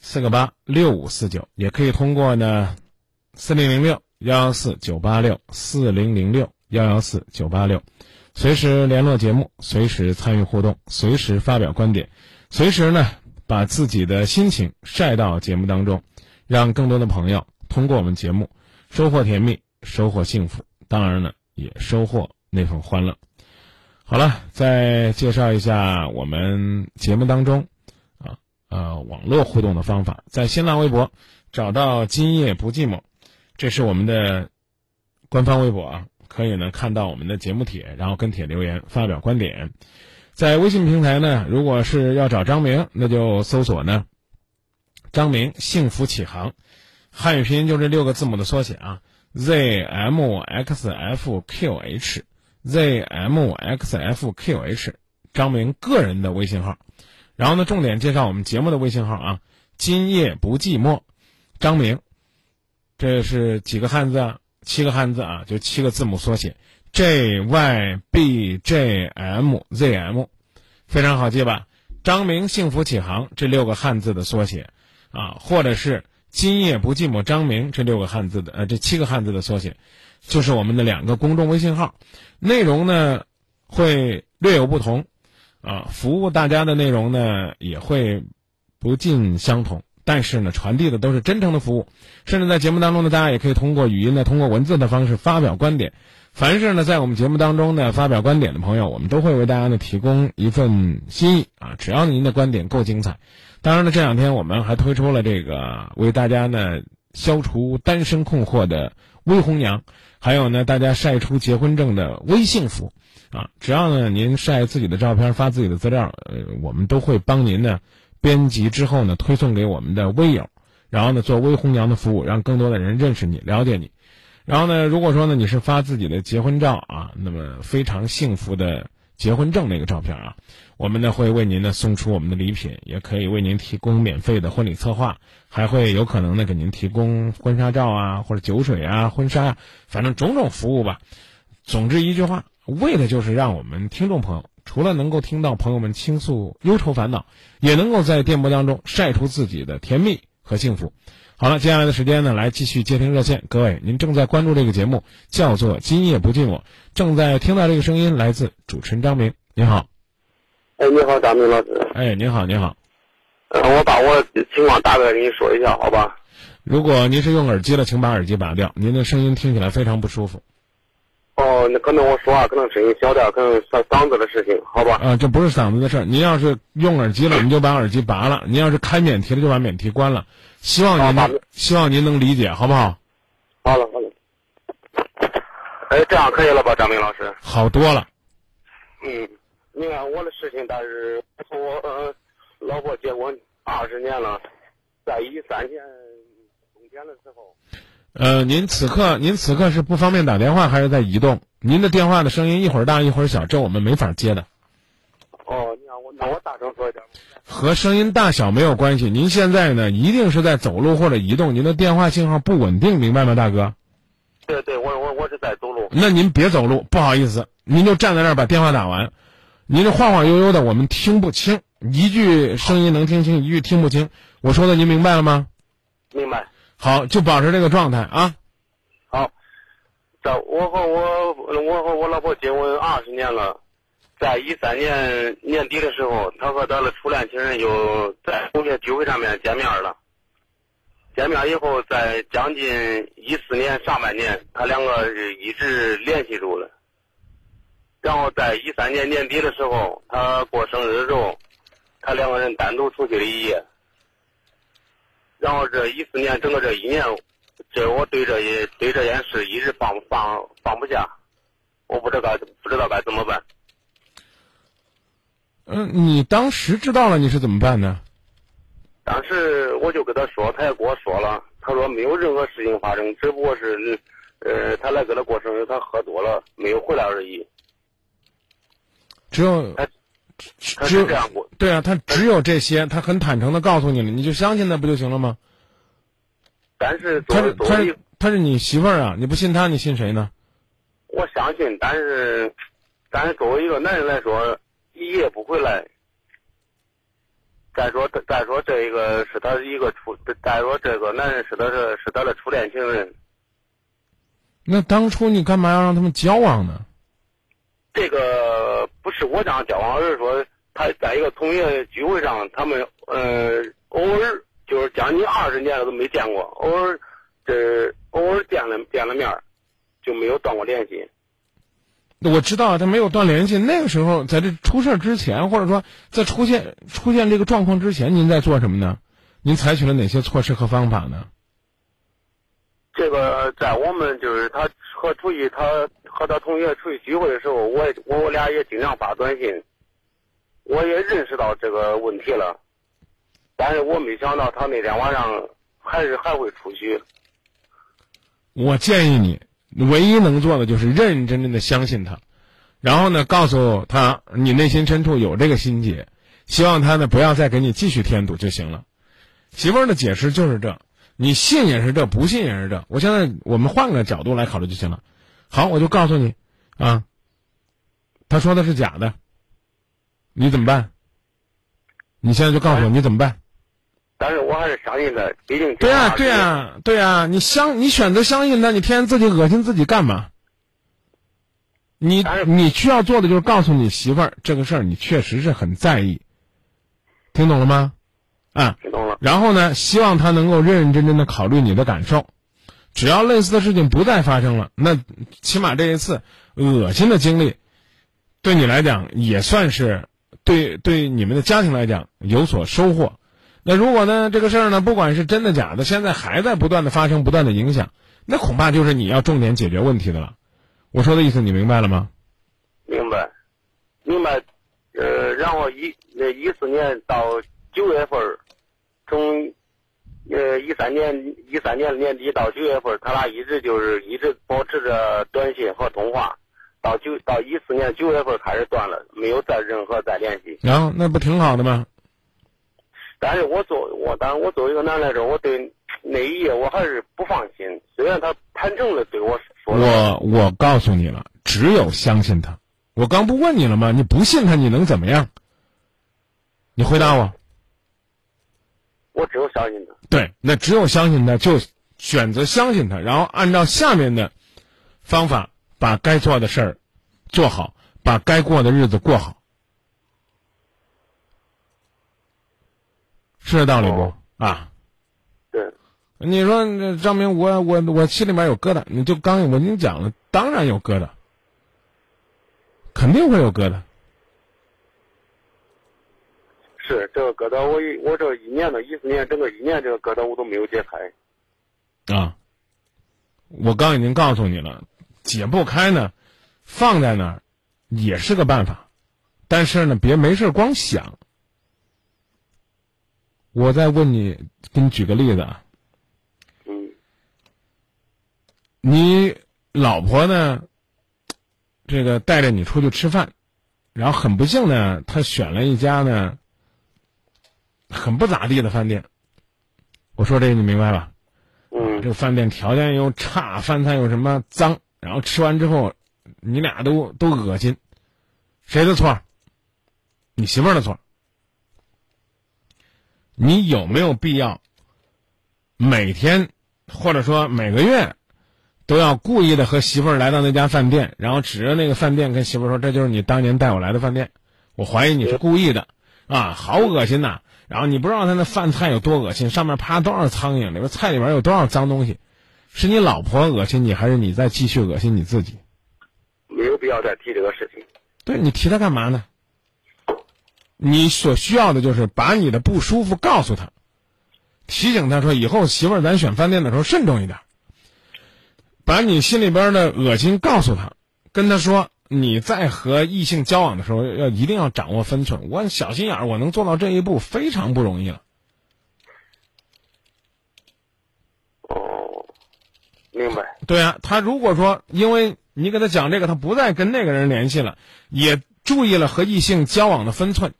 四个八六五四九，也可以通过呢四零零六幺幺四九八六四零零六幺幺四九八六，随时联络节目，随时参与互动，随时发表观点，随时呢把自己的心情晒到节目当中，让更多的朋友通过我们节目。收获甜蜜，收获幸福，当然呢，也收获那份欢乐。好了，再介绍一下我们节目当中啊呃网络互动的方法，在新浪微博找到“今夜不寂寞”，这是我们的官方微博啊，可以呢看到我们的节目帖，然后跟帖留言发表观点。在微信平台呢，如果是要找张明，那就搜索呢张明幸福启航。汉语拼音就这六个字母的缩写啊，Z M X F Q H zmxfqh，张明个人的微信号。然后呢，重点介绍我们节目的微信号啊，今夜不寂寞，张明，这是几个汉字啊？七个汉字啊，就七个字母缩写，j y b j m z m，非常好记吧？张明幸福启航这六个汉字的缩写啊，或者是。今夜不寂寞，张明这六个汉字的呃，这七个汉字的缩写，就是我们的两个公众微信号，内容呢会略有不同，啊，服务大家的内容呢也会不尽相同，但是呢传递的都是真诚的服务，甚至在节目当中呢，大家也可以通过语音呢，通过文字的方式发表观点。凡是呢在我们节目当中呢发表观点的朋友，我们都会为大家呢提供一份心意。啊，只要您的观点够精彩。当然了，这两天我们还推出了这个为大家呢消除单身困惑的微红娘，还有呢大家晒出结婚证的微幸福，啊，只要呢您晒自己的照片发自己的资料，呃，我们都会帮您呢编辑之后呢推送给我们的微友，然后呢做微红娘的服务，让更多的人认识你、了解你。然后呢，如果说呢你是发自己的结婚照啊，那么非常幸福的结婚证那个照片啊。我们呢会为您呢送出我们的礼品，也可以为您提供免费的婚礼策划，还会有可能呢给您提供婚纱照啊，或者酒水啊、婚纱啊，反正种种服务吧。总之一句话，为的就是让我们听众朋友除了能够听到朋友们倾诉忧愁烦恼，也能够在电波当中晒出自己的甜蜜和幸福。好了，接下来的时间呢，来继续接听热线。各位，您正在关注这个节目，叫做《今夜不寂寞》，正在听到这个声音来自主持人张明，您好。哎，你好，张明老师。哎，您好，您好。呃，我把我情况大概给你说一下，好吧？如果您是用耳机了，请把耳机拔掉，您的声音听起来非常不舒服。哦，那可能我说话可能声音小点，可能嗓嗓子的事情，好吧？啊，这不是嗓子的事儿。您要是用耳机了，您就把耳机拔了；您要是开免提了，就把免提关了。希望您能，希望您能理解，好不好？好了，好了。哎，这样可以了吧，张明老师？好多了。嗯。你看我的事情，但是从我呃老婆结婚二十年了，在一三年冬天的时候。呃，您此刻您此刻是不方便打电话，还是在移动？您的电话的声音一会儿大一会儿小，这我们没法接的。哦，我那我大声说一点。和声音大小没有关系。您现在呢，一定是在走路或者移动，您的电话信号不稳定，明白吗，大哥？对对，我我我是在走路。那您别走路，不好意思，您就站在那儿把电话打完。您这晃晃悠悠的，我们听不清，一句声音能听清，一句听不清。我说的您明白了吗？明白。好，就保持这个状态啊。好，这我和我我和我老婆结婚二十年了，在一三年年底的时候，他和他的初恋情人又在同学聚会上面见面了。见面以后，在将近一四年上半年，他两个是一直联系住了。然后在一三年年底的时候，他过生日的时候，他两个人单独出去了一夜。然后这一四年整个这一年，这我对这一对这件事一直放放放不下，我不知道该不知道该怎么办。嗯，你当时知道了你是怎么办呢？当时我就跟他说，他也跟我说了，他说没有任何事情发生，只不过是，呃，他来给他过生日，他喝多了没有回来而已。只有他只有这样过对啊，他只有这些，他很坦诚的告诉你了，你就相信他不就行了吗？但是作他是他是他是你媳妇儿啊，你不信他，你信谁呢？我相信，但是，但是作为一个男人来说，一夜不回来。再说，再说这个是他一个初，再说这个男人是他的是他的初恋情人。那当初你干嘛要让他们交往呢？这个不是我这样交往，而是说他在一个同学聚会上，他们呃偶尔就是将近二十年了都没见过，偶尔这偶尔见了见了面就没有断过联系。我知道他没有断联系，那个时候在这出事之前，或者说在出现出现这个状况之前，您在做什么呢？您采取了哪些措施和方法呢？这个在我们就是他和出去，他和他同学出去聚会的时候，我也我我俩也经常发短信，我也认识到这个问题了，但是我没想到他那天晚上还是还会出去。我建议你，唯一能做的就是认认真真的相信他，然后呢，告诉他你内心深处有这个心结，希望他呢不要再给你继续添堵就行了。媳妇儿的解释就是这，你信也是这，不信也是这。我现在我们换个角度来考虑就行了。好，我就告诉你，啊，他说的是假的，你怎么办？你现在就告诉我你怎么办？但是我还是相信他，毕竟对啊、对啊、对啊、你相你选择相信他，你天天自己恶心自己干嘛？你你需要做的就是告诉你媳妇儿这个事儿，你确实是很在意，听懂了吗？啊，听懂了。然后呢，希望他能够认认真真的考虑你的感受，只要类似的事情不再发生了，那起码这一次恶心的经历，对你来讲也算是对对你们的家庭来讲有所收获。那如果呢，这个事儿呢，不管是真的假的，现在还在不断的发生，不断的影响，那恐怕就是你要重点解决问题的了。我说的意思你明白了吗？明白，明白。呃，然后一那一四年到九月份儿，从呃一三年一三年年底到九月份，他俩一直就是一直保持着短信和通话，到九到一四年九月份开始断了，没有再任何再联系。然后那不挺好的吗？但是我作我，当然我作为一个男来说，我对那一夜我还是不放心。虽然他坦诚的对我说了，我我告诉你了，只有相信他。我刚不问你了吗？你不信他，你能怎么样？你回答我。我只有相信他。对，那只有相信他，就选择相信他，然后按照下面的方法把该做的事儿做好，把该过的日子过好，是这道理不？啊？对。你说这张明，我我我心里面有疙瘩，你就刚我跟你讲了，当然有疙瘩，肯定会有疙瘩。是这个疙瘩，我一我这一年的一四年整个一年这个疙瘩我都没有解开。啊，我刚已经告诉你了，解不开呢，放在那儿也是个办法，但是呢，别没事光想。我再问你，给你举个例子啊。嗯。你老婆呢？这个带着你出去吃饭，然后很不幸呢，她选了一家呢很不咋地的饭店。我说这个你明白吧？嗯。这个饭店条件又差，饭菜又什么脏，然后吃完之后，你俩都都恶心，谁的错？你媳妇儿的错。你有没有必要每天或者说每个月都要故意的和媳妇儿来到那家饭店，然后指着那个饭店跟媳妇儿说：“这就是你当年带我来的饭店。”我怀疑你是故意的啊，好恶心呐！然后你不知道他那饭菜有多恶心，上面趴多少苍蝇，里边菜里边有多少脏东西，是你老婆恶心你，还是你在继续恶心你自己？没有必要再提这个事情。对你提它干嘛呢？你所需要的就是把你的不舒服告诉他，提醒他说以后媳妇儿咱选饭店的时候慎重一点。把你心里边的恶心告诉他，跟他说你在和异性交往的时候要一定要掌握分寸。我小心眼儿，我能做到这一步非常不容易了。哦，明白。对啊，他如果说因为你给他讲这个，他不再跟那个人联系了，也注意了和异性交往的分寸。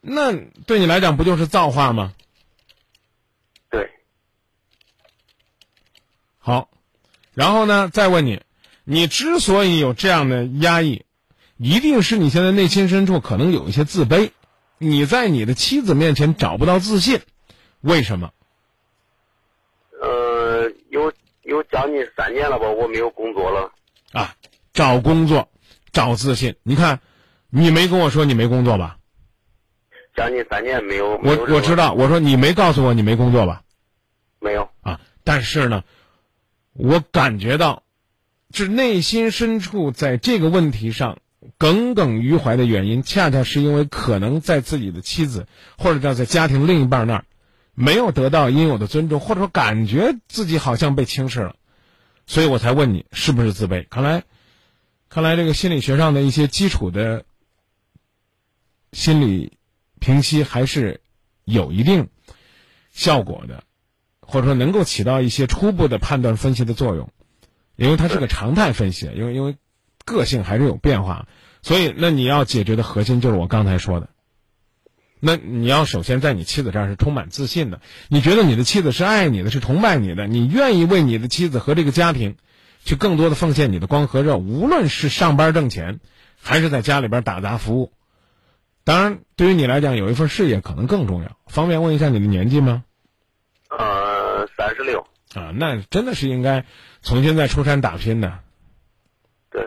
那对你来讲不就是造化吗？对。好，然后呢，再问你，你之所以有这样的压抑，一定是你现在内心深处可能有一些自卑，你在你的妻子面前找不到自信，为什么？呃，有有将近三年了吧，我没有工作了。啊，找工作，找自信。你看，你没跟我说你没工作吧？将近三年没有。我我知道，我说你没告诉我你没工作吧？没有。啊，但是呢，我感觉到，是内心深处在这个问题上耿耿于怀的原因，恰恰是因为可能在自己的妻子或者叫在家庭另一半那儿，没有得到应有的尊重，或者说感觉自己好像被轻视了。所以我才问你是不是自卑？看来，看来这个心理学上的一些基础的心理评析还是有一定效果的，或者说能够起到一些初步的判断分析的作用，因为它是个常态分析，因为因为个性还是有变化，所以那你要解决的核心就是我刚才说的。那你要首先在你妻子这儿是充满自信的，你觉得你的妻子是爱你的，是崇拜你的，你愿意为你的妻子和这个家庭，去更多的奉献你的光和热，无论是上班挣钱，还是在家里边打杂服务。当然，对于你来讲，有一份事业可能更重要。方便问一下你的年纪吗？呃，三十六。啊，那真的是应该重新再出山打拼的。对，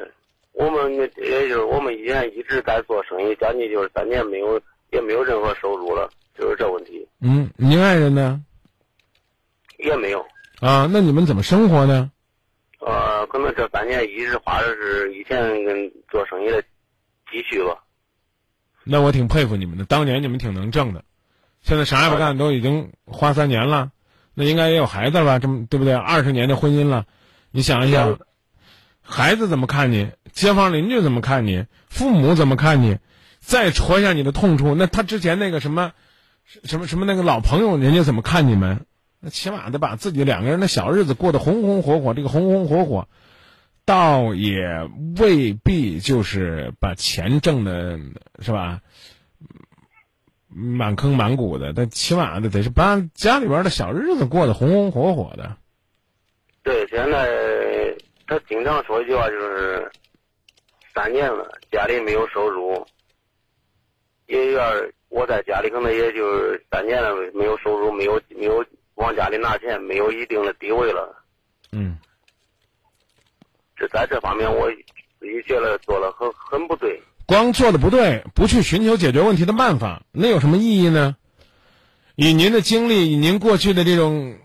我们也就是我们以前一直在做生意，将近就是三年没有。也没有任何收入了，就是这问题。嗯，您爱人呢？也没有。啊，那你们怎么生活呢？呃，可能这三年一直花的是以前跟做生意的积蓄吧。那我挺佩服你们的，当年你们挺能挣的，现在啥也不干，都已经花三年了，那应该也有孩子了吧？这么对不对？二十年的婚姻了，你想一想，孩子怎么看你？街坊邻居怎么看你？父母怎么看你？再戳一下你的痛处，那他之前那个什么，什么什么那个老朋友，人家怎么看你们？那起码得把自己两个人的小日子过得红红火火。这个红红火火，倒也未必就是把钱挣的，是吧？满坑满谷的，但起码的得是把家里边的小日子过得红红火火的。对，现在他经常说一句话，就是三年了，家里没有收入。也要我在家里可能也就三年了，没有收入，没有没有往家里拿钱，没有一定的地位了。嗯，这在这方面我自己觉得做了很很不对。光做的不对，不去寻求解决问题的办法，那有什么意义呢？以您的经历，以您过去的这种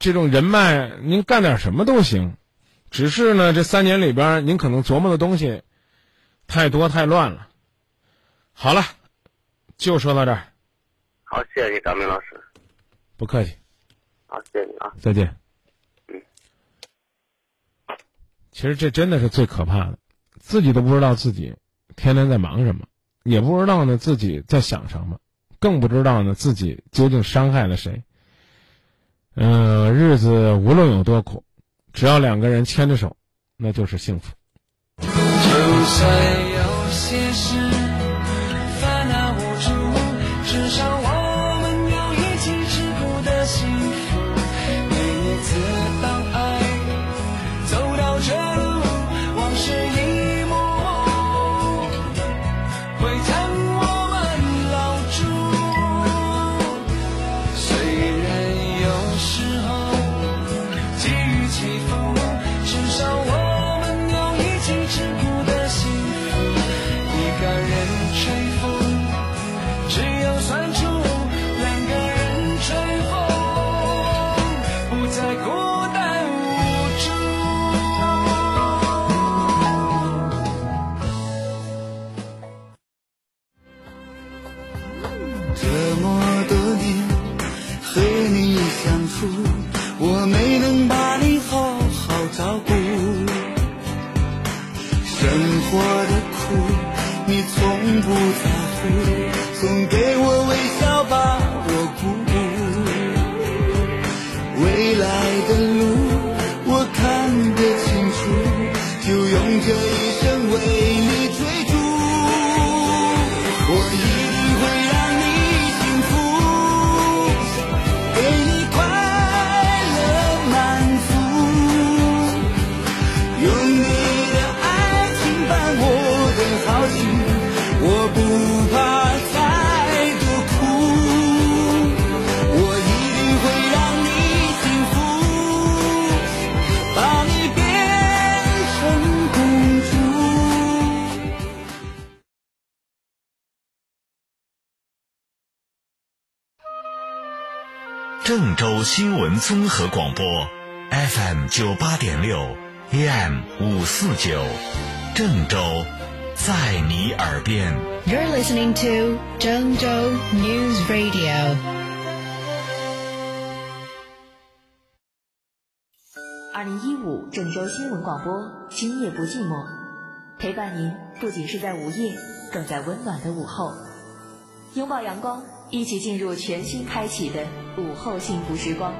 这种人脉，您干点什么都行。只是呢，这三年里边，您可能琢磨的东西太多太乱了。好了，就说到这儿。好，谢谢你，张明老师。不客气。好，谢谢你啊。再见。嗯。其实这真的是最可怕的，自己都不知道自己天天在忙什么，也不知道呢自己在想什么，更不知道呢自己究竟伤害了谁。嗯，日子无论有多苦，只要两个人牵着手，那就是幸福。就算有些事。新闻综合广播，FM 九八点六，AM 五四九，郑州，在你耳边。You're listening to Zhengzhou News Radio. 二零一五郑州新闻广播，今夜不寂寞，陪伴您不仅是在午夜，更在温暖的午后。拥抱阳光，一起进入全新开启的午后幸福时光。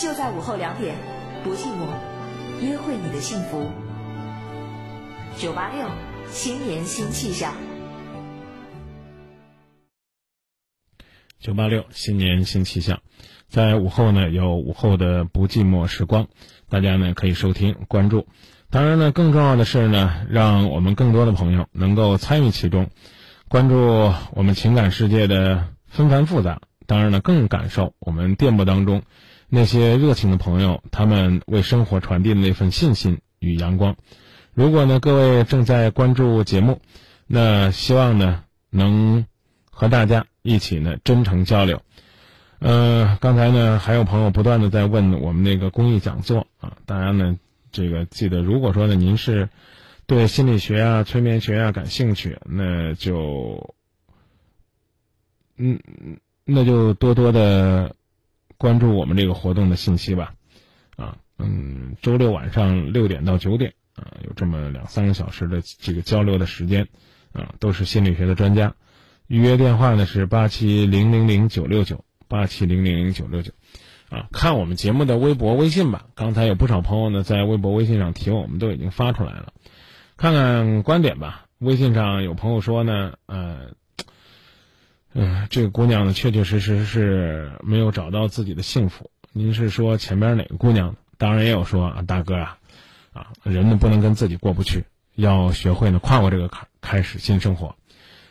就在午后两点，不寂寞，约会你的幸福。九八六新年新气象。九八六新年新气象，在午后呢有午后的不寂寞时光，大家呢可以收听关注。当然呢，更重要的是呢，让我们更多的朋友能够参与其中，关注我们情感世界的纷繁复杂。当然呢，更感受我们电波当中那些热情的朋友，他们为生活传递的那份信心与阳光。如果呢各位正在关注节目，那希望呢能和大家一起呢真诚交流。呃，刚才呢还有朋友不断的在问我们那个公益讲座啊，大家呢这个记得，如果说呢您是对心理学啊、催眠学啊感兴趣，那就嗯那就多多的关注我们这个活动的信息吧。啊，嗯，周六晚上六点到九点啊，有这么两三个小时的这个交流的时间啊，都是心理学的专家。预约电话呢是八七零零零九六九八七零零零九六九，啊，看我们节目的微博、微信吧。刚才有不少朋友呢在微博、微信上提问，我们都已经发出来了。看看观点吧。微信上有朋友说呢，呃，嗯、这个姑娘呢确确实实是没有找到自己的幸福。您是说前边哪个姑娘？当然也有说啊，大哥啊，啊，人呢不能跟自己过不去，要学会呢跨过这个坎，开始新生活。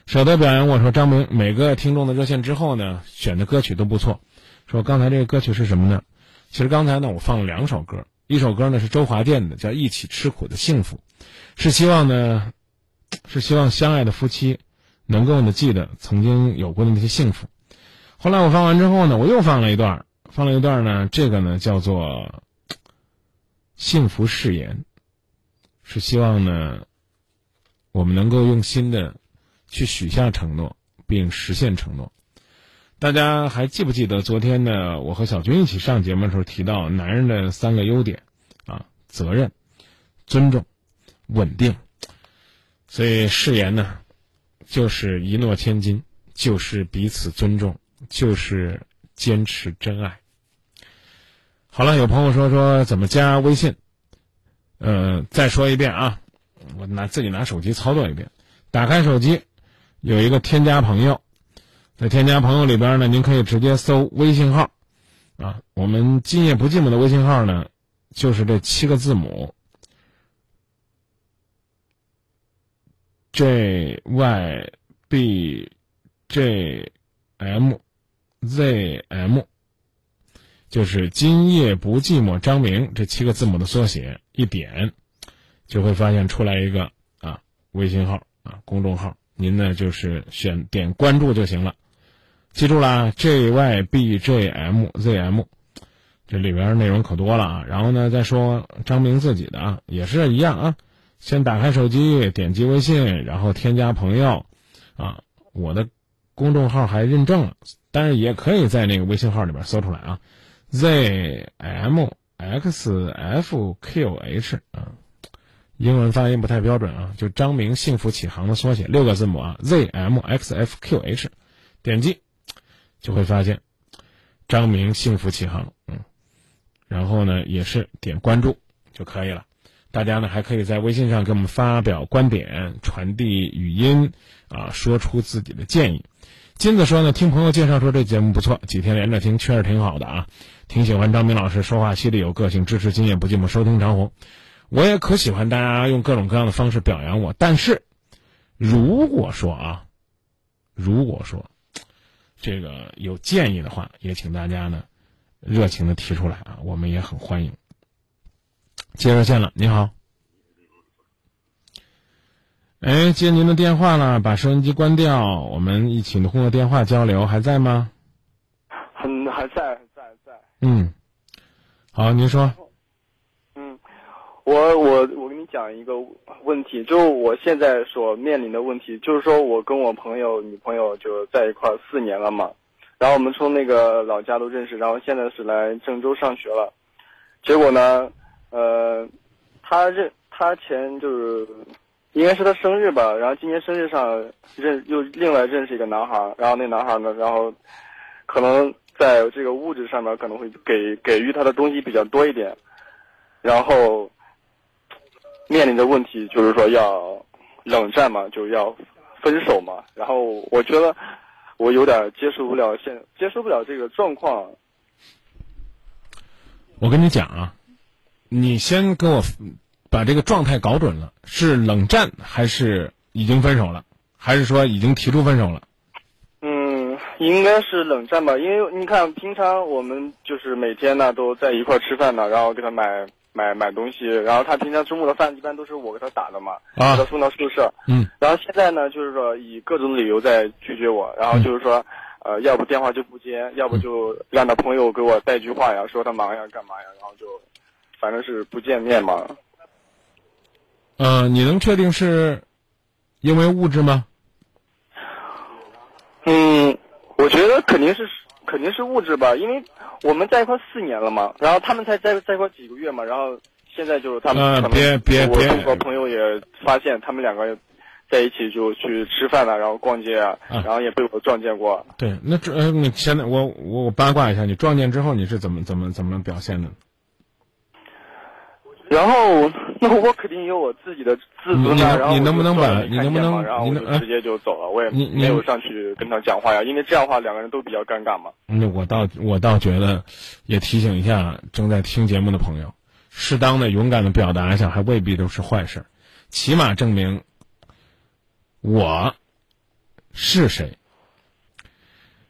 舍得表扬我说张明每个听众的热线之后呢，选的歌曲都不错。说刚才这个歌曲是什么呢？其实刚才呢我放了两首歌，一首歌呢是周华健的，叫《一起吃苦的幸福》，是希望呢，是希望相爱的夫妻能够呢记得曾经有过的那些幸福。后来我放完之后呢，我又放了一段，放了一段呢，这个呢叫做 《幸福誓言》，是希望呢我们能够用心的。去许下承诺，并实现承诺。大家还记不记得昨天呢？我和小军一起上节目的时候提到男人的三个优点啊：责任、尊重、稳定。所以誓言呢，就是一诺千金，就是彼此尊重，就是坚持真爱。好了，有朋友说说怎么加微信？呃，再说一遍啊，我拿自己拿手机操作一遍，打开手机。有一个添加朋友，在添加朋友里边呢，您可以直接搜微信号，啊，我们今夜不寂寞的微信号呢，就是这七个字母，J Y B J M Z M，就是今夜不寂寞张明这七个字母的缩写，一点就会发现出来一个啊微信号啊公众号。您呢，就是选点关注就行了，记住啦，J Y B J M Z M，这里边内容可多了啊。然后呢，再说张明自己的啊，也是一样啊。先打开手机，点击微信，然后添加朋友，啊，我的公众号还认证了，但是也可以在那个微信号里边搜出来啊，Z M X F Q H 啊。英文发音不太标准啊，就张明幸福启航的缩写，六个字母啊，Z M X F Q H，点击就会发现张明幸福启航，嗯，然后呢也是点关注就可以了。大家呢还可以在微信上给我们发表观点、传递语音，啊，说出自己的建议。金子说呢，听朋友介绍说这节目不错，几天连着听确实挺好的啊，挺喜欢张明老师说话犀利有个性，支持今夜不寂寞，收听长虹。我也可喜欢大家用各种各样的方式表扬我，但是如果说啊，如果说这个有建议的话，也请大家呢热情的提出来啊，我们也很欢迎。接热线了，你好。哎，接您的电话了，把收音机关掉，我们一起通过电话交流，还在吗？嗯，还在，在，在。嗯，好，您说。嗯，我我我跟你讲一个问题，就是我现在所面临的问题，就是说我跟我朋友女朋友就在一块儿四年了嘛，然后我们从那个老家都认识，然后现在是来郑州上学了，结果呢，呃，他认他前就是。应该是他生日吧，然后今年生日上认又另外认识一个男孩，然后那男孩呢，然后可能在这个物质上面可能会给给予他的东西比较多一点，然后面临的问题就是说要冷战嘛，就要分手嘛，然后我觉得我有点接受不了现接受不了这个状况。我跟你讲啊，你先跟我。把这个状态搞准了，是冷战还是已经分手了，还是说已经提出分手了？嗯，应该是冷战吧，因为你看平常我们就是每天呢都在一块吃饭呢，然后给他买买买东西，然后他平常中午的饭一般都是我给他打的嘛，啊，给他送到宿舍。嗯，然后现在呢就是说以各种理由在拒绝我，然后就是说，呃，要不电话就不接，要不就让他朋友给我带句话呀，说他忙呀干嘛呀，然后就反正是不见面嘛。呃，你能确定是因为物质吗？嗯，我觉得肯定是肯定是物质吧，因为我们在一块四年了嘛，然后他们才在在一块几个月嘛，然后现在就是他们呃，别别别，我朋友也发现他们两个在一起就去吃饭了，然后逛街啊，然后也被我撞见过。对，那这呃，你现在我我我八卦一下，你撞见之后你是怎么怎么怎么表现的？然后，那我肯定有我自己的自尊啊。然后你能不能把你能不能然后我就直接就走了，我也没有上去跟他讲话呀，因为这样的话两个人都比较尴尬嘛。那我倒我倒觉得，也提醒一下正在听节目的朋友，适当的勇敢的表达一下，还未必都是坏事，起码证明我是谁。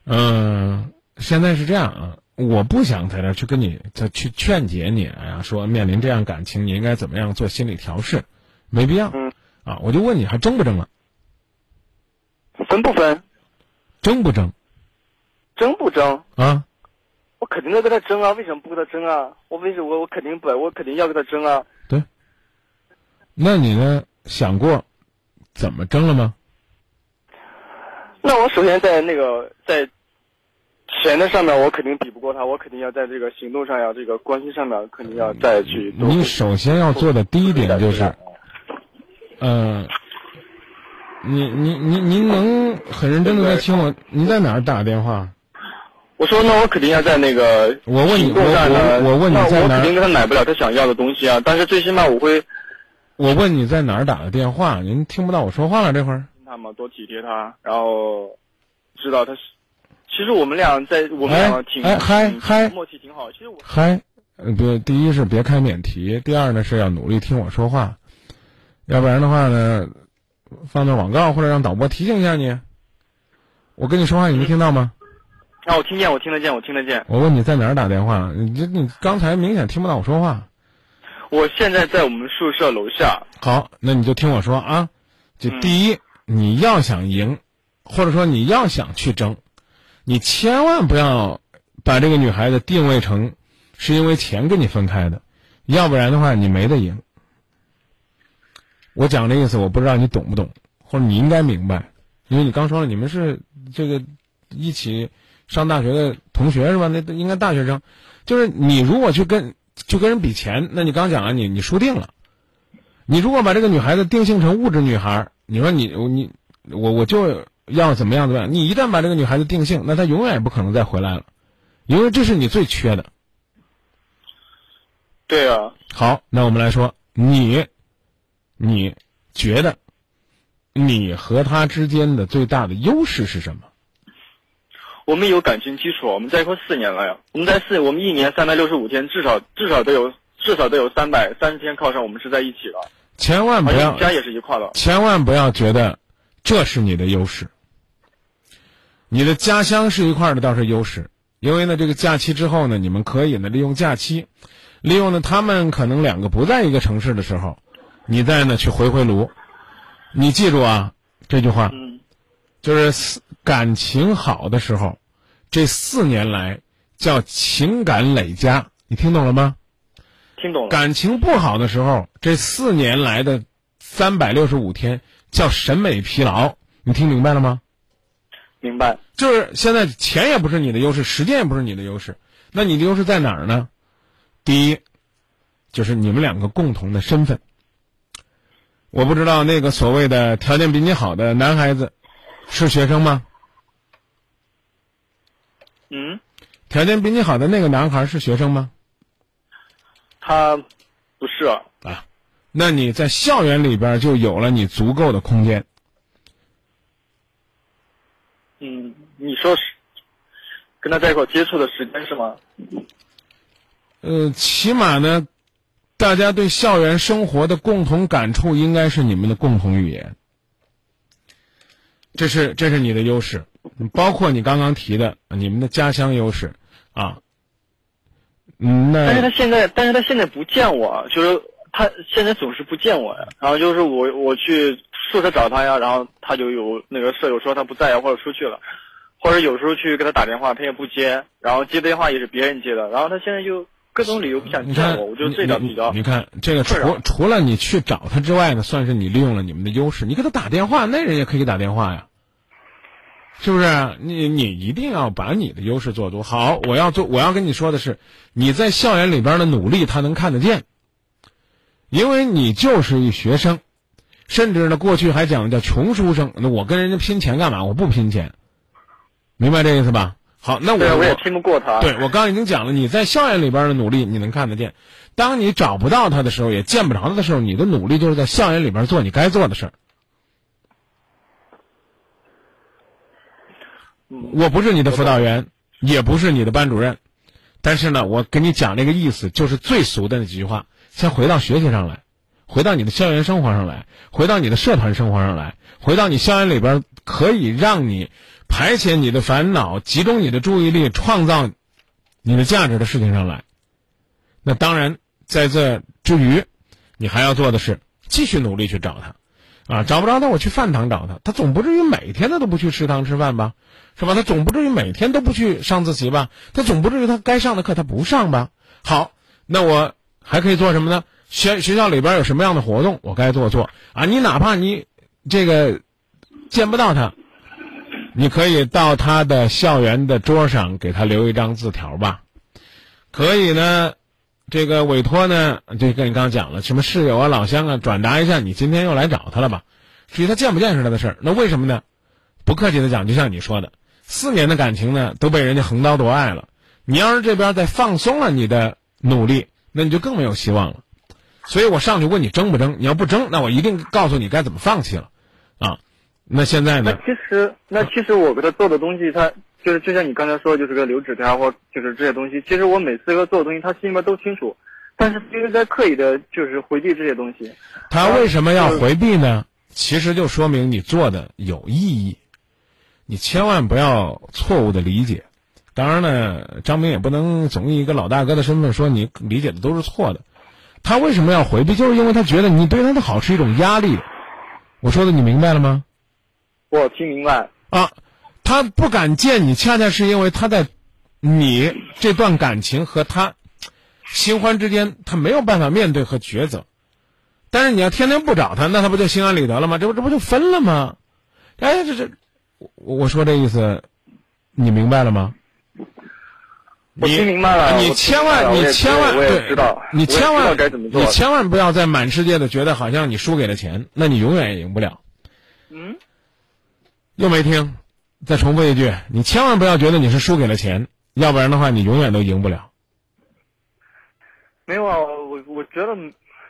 嗯，现在是这样啊。我不想在这去跟你再去劝解你啊，说面临这样感情，你应该怎么样做心理调试，没必要。嗯。啊，我就问你，还争不争了？分不分？争不争？争不争？啊！我肯定要跟他争啊！为什么不跟他争啊？我为什么我我肯定不，我肯定要跟他争啊！对。那你呢？想过怎么争了吗？那我首先在那个在。钱的上面我肯定比不过他，我肯定要在这个行动上要这个关系上面肯定要再去。你首先要做的第一点就是，嗯，你你你您能很认真的在听我？您在哪儿打电话？我说那我肯定要在那个我问你，我我我问你在哪儿？肯定跟他买不了他想要的东西啊，但是最起码我会。我问你在哪儿打的电话？您听不到我说话了？这会儿。他嘛，多体贴他，然后知道他是。其实我们俩在我们俩挺哎嗨嗨默契挺好。其实我嗨，呃，别，第一是别开免提，第二呢是要努力听我说话，要不然的话呢，放段广告或者让导播提醒一下你。我跟你说话，你没听到吗？啊，我听见，我听得见，我听得见。我问你在哪儿打电话？你这你刚才明显听不到我说话。我现在在我们宿舍楼下。好，那你就听我说啊，就第一，你要想赢，或者说你要想去争。你千万不要把这个女孩子定位成是因为钱跟你分开的，要不然的话你没得赢。我讲这意思，我不知道你懂不懂，或者你应该明白，因为你刚说了你们是这个一起上大学的同学是吧？那应该大学生，就是你如果去跟去跟人比钱，那你刚讲了你你输定了。你如果把这个女孩子定性成物质女孩，你说你你我我就。要怎么样怎么样？你一旦把这个女孩子定性，那她永远也不可能再回来了，因为这是你最缺的。对啊。好，那我们来说，你，你觉得你和他之间的最大的优势是什么？我们有感情基础，我们在一块四年了呀。我们在四，我们一年三百六十五天，至少至少得有至少得有三百三十天靠上我们是在一起的。千万不要家也是一块的，千万不要觉得这是你的优势。你的家乡是一块的倒是优势，因为呢，这个假期之后呢，你们可以呢利用假期，利用呢他们可能两个不在一个城市的时候，你再呢去回回炉。你记住啊，这句话，就是感情好的时候，这四年来叫情感累加，你听懂了吗？听懂了。感情不好的时候，这四年来的三百六十五天叫审美疲劳，你听明白了吗？明白。就是现在钱也不是你的优势，时间也不是你的优势，那你的优势在哪儿呢？第一，就是你们两个共同的身份。我不知道那个所谓的条件比你好的男孩子是学生吗？嗯。条件比你好的那个男孩是学生吗？他不是啊，那你在校园里边就有了你足够的空间。嗯，你说是跟他在一块接触的时间是吗？呃，起码呢，大家对校园生活的共同感触应该是你们的共同语言。这是这是你的优势，包括你刚刚提的你们的家乡优势啊。嗯，那但是他现在，但是他现在不见我，就是他现在总是不见我呀。然后就是我我去宿舍找他呀，然后他就有那个舍友说他不在呀，或者出去了，或者有时候去给他打电话，他也不接，然后接电话也是别人接的，然后他现在就各种理由不想见我，我觉得这点比较。你看这个除除了你去找他之外呢，算是你利用了你们的优势，你给他打电话，那人也可以打电话呀。是不是？你你一定要把你的优势做足。好，我要做，我要跟你说的是，你在校园里边的努力，他能看得见。因为你就是一学生，甚至呢，过去还讲叫穷书生。那我跟人家拼钱干嘛？我不拼钱，明白这意思吧？好，那我我也拼不过他。对我刚刚已经讲了，你在校园里边的努力，你能看得见。当你找不到他的时候，也见不着他的时候，你的努力就是在校园里边做你该做的事儿。我不是你的辅导员，也不是你的班主任，但是呢，我跟你讲这个意思，就是最俗的那几句话。先回到学习上来，回到你的校园生活上来，回到你的社团生活上来，回到你校园里边可以让你排遣你的烦恼、集中你的注意力、创造你的价值的事情上来。那当然，在这之余，你还要做的是继续努力去找他。啊，找不着他，我去饭堂找他。他总不至于每天他都不去食堂吃饭吧，是吧？他总不至于每天都不去上自习吧？他总不至于他该上的课他不上吧？好，那我还可以做什么呢？学学校里边有什么样的活动，我该做做啊？你哪怕你这个见不到他，你可以到他的校园的桌上给他留一张字条吧。可以呢。这个委托呢，就跟你刚讲了，什么室友啊、老乡啊，转达一下，你今天又来找他了吧？至于他见不见是他的事儿。那为什么呢？不客气的讲，就像你说的，四年的感情呢，都被人家横刀夺爱了。你要是这边再放松了你的努力，那你就更没有希望了。所以我上去问你争不争？你要不争，那我一定告诉你该怎么放弃了。啊，那现在呢？那其实，那其实我给他做的东西，他。就是就像你刚才说，就是个留纸条或就是这些东西。其实我每次给他做的东西，他心里面都清楚，但是就是在刻意的，就是回避这些东西。他为什么要回避呢？其实就说明你做的有意义，你千万不要错误的理解。当然呢，张明也不能总以一个老大哥的身份说你理解的都是错的。他为什么要回避？就是因为他觉得你对他的好是一种压力。我说的你明白了吗？我听明白啊。他不敢见你，恰恰是因为他在你这段感情和他新欢之间，他没有办法面对和抉择。但是你要天天不找他，那他不就心安理得了吗？这不这不就分了吗？哎，这这，我我说这意思，你明白了吗？我听明白了。你千万，你千万，对，你千万该怎么做？你千万不要在满世界的觉得好像你输给了钱，那你永远也赢不了。嗯。又没听。再重复一句，你千万不要觉得你是输给了钱，要不然的话，你永远都赢不了。没有啊，我我觉得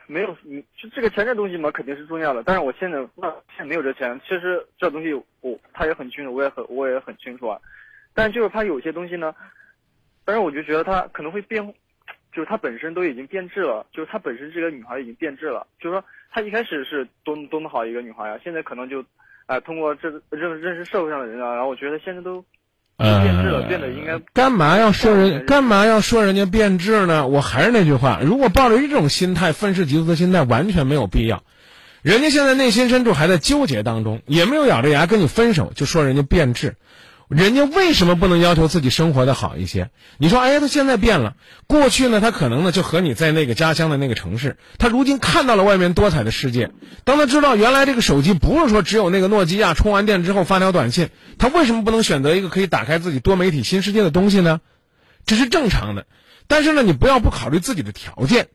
没有，嗯就这个钱这东西嘛，肯定是重要的。但是我现在那现在没有这钱，其实这东西我他也很清楚，我也很我也很清楚啊。但就是他有些东西呢，但是我就觉得她可能会变，就是她本身都已经变质了，就是她本身这个女孩已经变质了。就是说她一开始是多多么好一个女孩呀、现在可能就，啊、通过这认认识社会上的人啊，然后我觉得现在都呃，变质了，变得应该干嘛要说人？干嘛要说人家变质呢？我还是那句话，如果抱着一种心态、愤世嫉俗的心态，完全没有必要。人家现在内心深处还在纠结当中，也没有咬着牙跟你分手，就说人家变质。人家为什么不能要求自己生活的好一些？你说，哎，他现在变了。过去呢，他可能呢就和你在那个家乡的那个城市，他如今看到了外面多彩的世界。当他知道原来这个手机不是说只有那个诺基亚充完电之后发条短信，他为什么不能选择一个可以打开自己多媒体新世界的东西呢？这是正常的。但是呢，你不要不考虑自己的条件。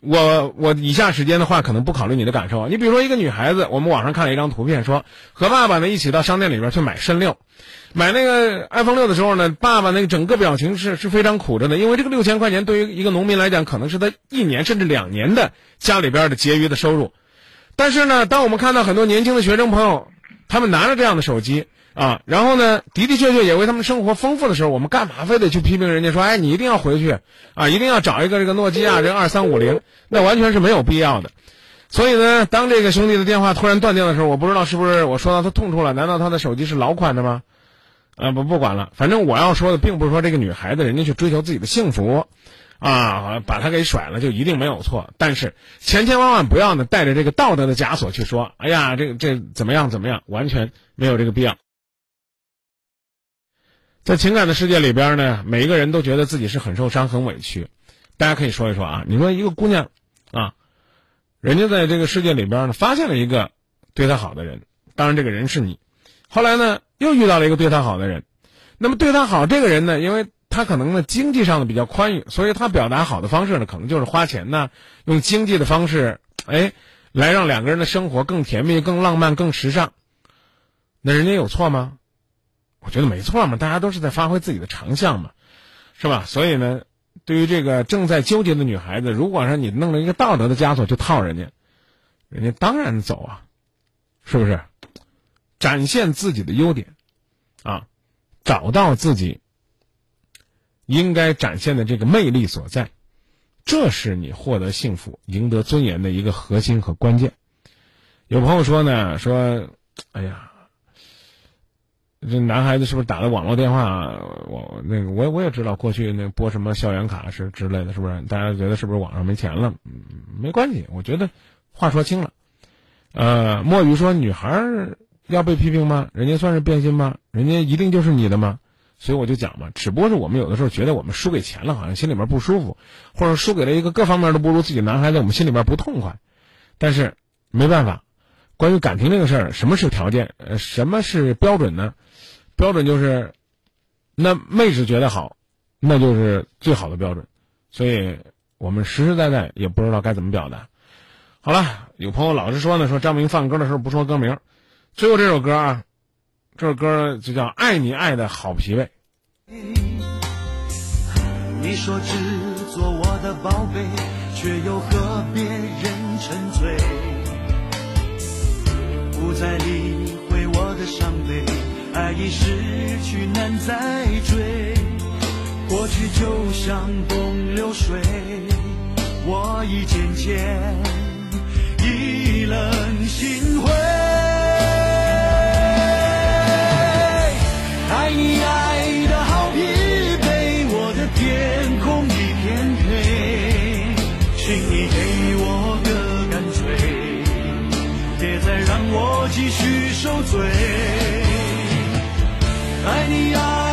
我我以下时间的话，可能不考虑你的感受。你比如说一个女孩子，我们网上看了一张图片，说和爸爸呢一起到商店里边去买肾六，买那个 iPhone 六的时候呢，爸爸那个整个表情是是非常苦着的，因为这个六千块钱对于一个农民来讲，可能是他一年甚至两年的家里边的结余的收入。但是呢，当我们看到很多年轻的学生朋友，他们拿着这样的手机啊，然后呢，的的确确也为他们生活丰富的时候，我们干嘛非得去批评人家说，哎，你一定要回去啊，一定要找一个这个诺基亚这二三五零，那完全是没有必要的。所以呢，当这个兄弟的电话突然断掉的时候，我不知道是不是我说到他痛处了？难道他的手机是老款的吗？啊，不不管了，反正我要说的并不是说这个女孩子人家去追求自己的幸福，啊，把他给甩了就一定没有错。但是千千万万不要呢带着这个道德的枷锁去说，哎呀，这这怎么样怎么样，完全没有这个必要。在情感的世界里边呢，每一个人都觉得自己是很受伤、很委屈。大家可以说一说啊，你说一个姑娘啊，人家在这个世界里边呢，发现了一个对她好的人，当然这个人是你。后来呢，又遇到了一个对她好的人，那么对她好这个人呢，因为他可能呢经济上的比较宽裕，所以他表达好的方式呢，可能就是花钱呢，用经济的方式，哎，来让两个人的生活更甜蜜、更浪漫、更时尚。那人家有错吗？我觉得没错嘛，大家都是在发挥自己的长项嘛，是吧？所以呢，对于这个正在纠结的女孩子，如果说你弄了一个道德的枷锁去套人家，人家当然走啊，是不是？展现自己的优点，啊，找到自己应该展现的这个魅力所在，这是你获得幸福、赢得尊严的一个核心和关键。有朋友说呢，说，哎呀。这男孩子是不是打的网络电话？我那个我我也知道，过去那拨什么校园卡是之类的，是不是？大家觉得是不是网上没钱了？嗯，没关系，我觉得话说清了。呃，墨鱼说女孩要被批评吗？人家算是变心吗？人家一定就是你的吗？所以我就讲嘛，只不过是我们有的时候觉得我们输给钱了，好像心里面不舒服，或者输给了一个各方面都不如自己男孩子，我们心里面不痛快。但是没办法，关于感情这个事儿，什么是条件？呃，什么是标准呢？标准就是，那妹子觉得好，那就是最好的标准，所以我们实实在在也不知道该怎么表达。好了，有朋友老是说呢，说张明放歌的时候不说歌名，最后这首歌啊，这首歌就叫《爱你爱的好疲惫》。你说只做我的宝贝，却又和别人沉醉，不再理会我的伤悲。爱已失去，难再追。过去就像东流水，我已渐渐意冷心灰。爱你爱的好疲惫，我的天空一片黑，请你给我个干脆，别再让我继续受罪。爱你啊。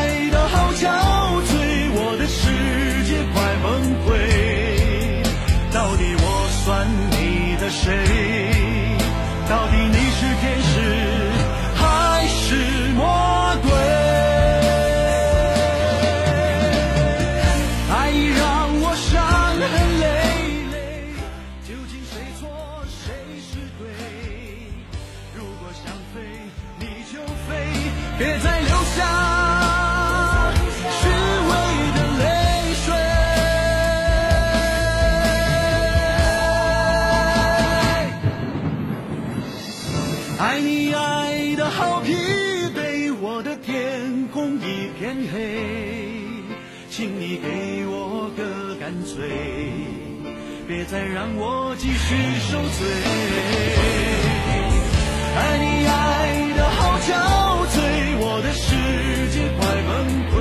再让我继续受罪。爱你爱的好憔悴，我的世界快崩溃，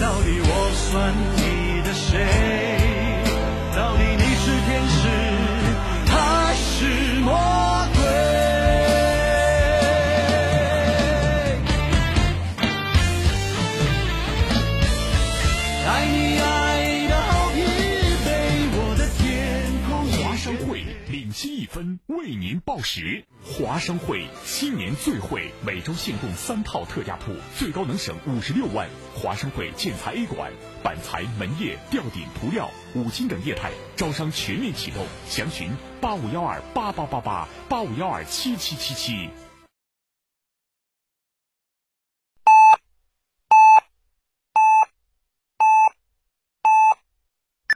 到底我算你的谁？报时。华商会新年最惠，每周限供三套特价铺，最高能省五十六万。华商会建材 A 馆，板材、门业、吊顶、涂料、五金等业态招商全面启动，详询八五幺二八八八八八五幺二七七七七。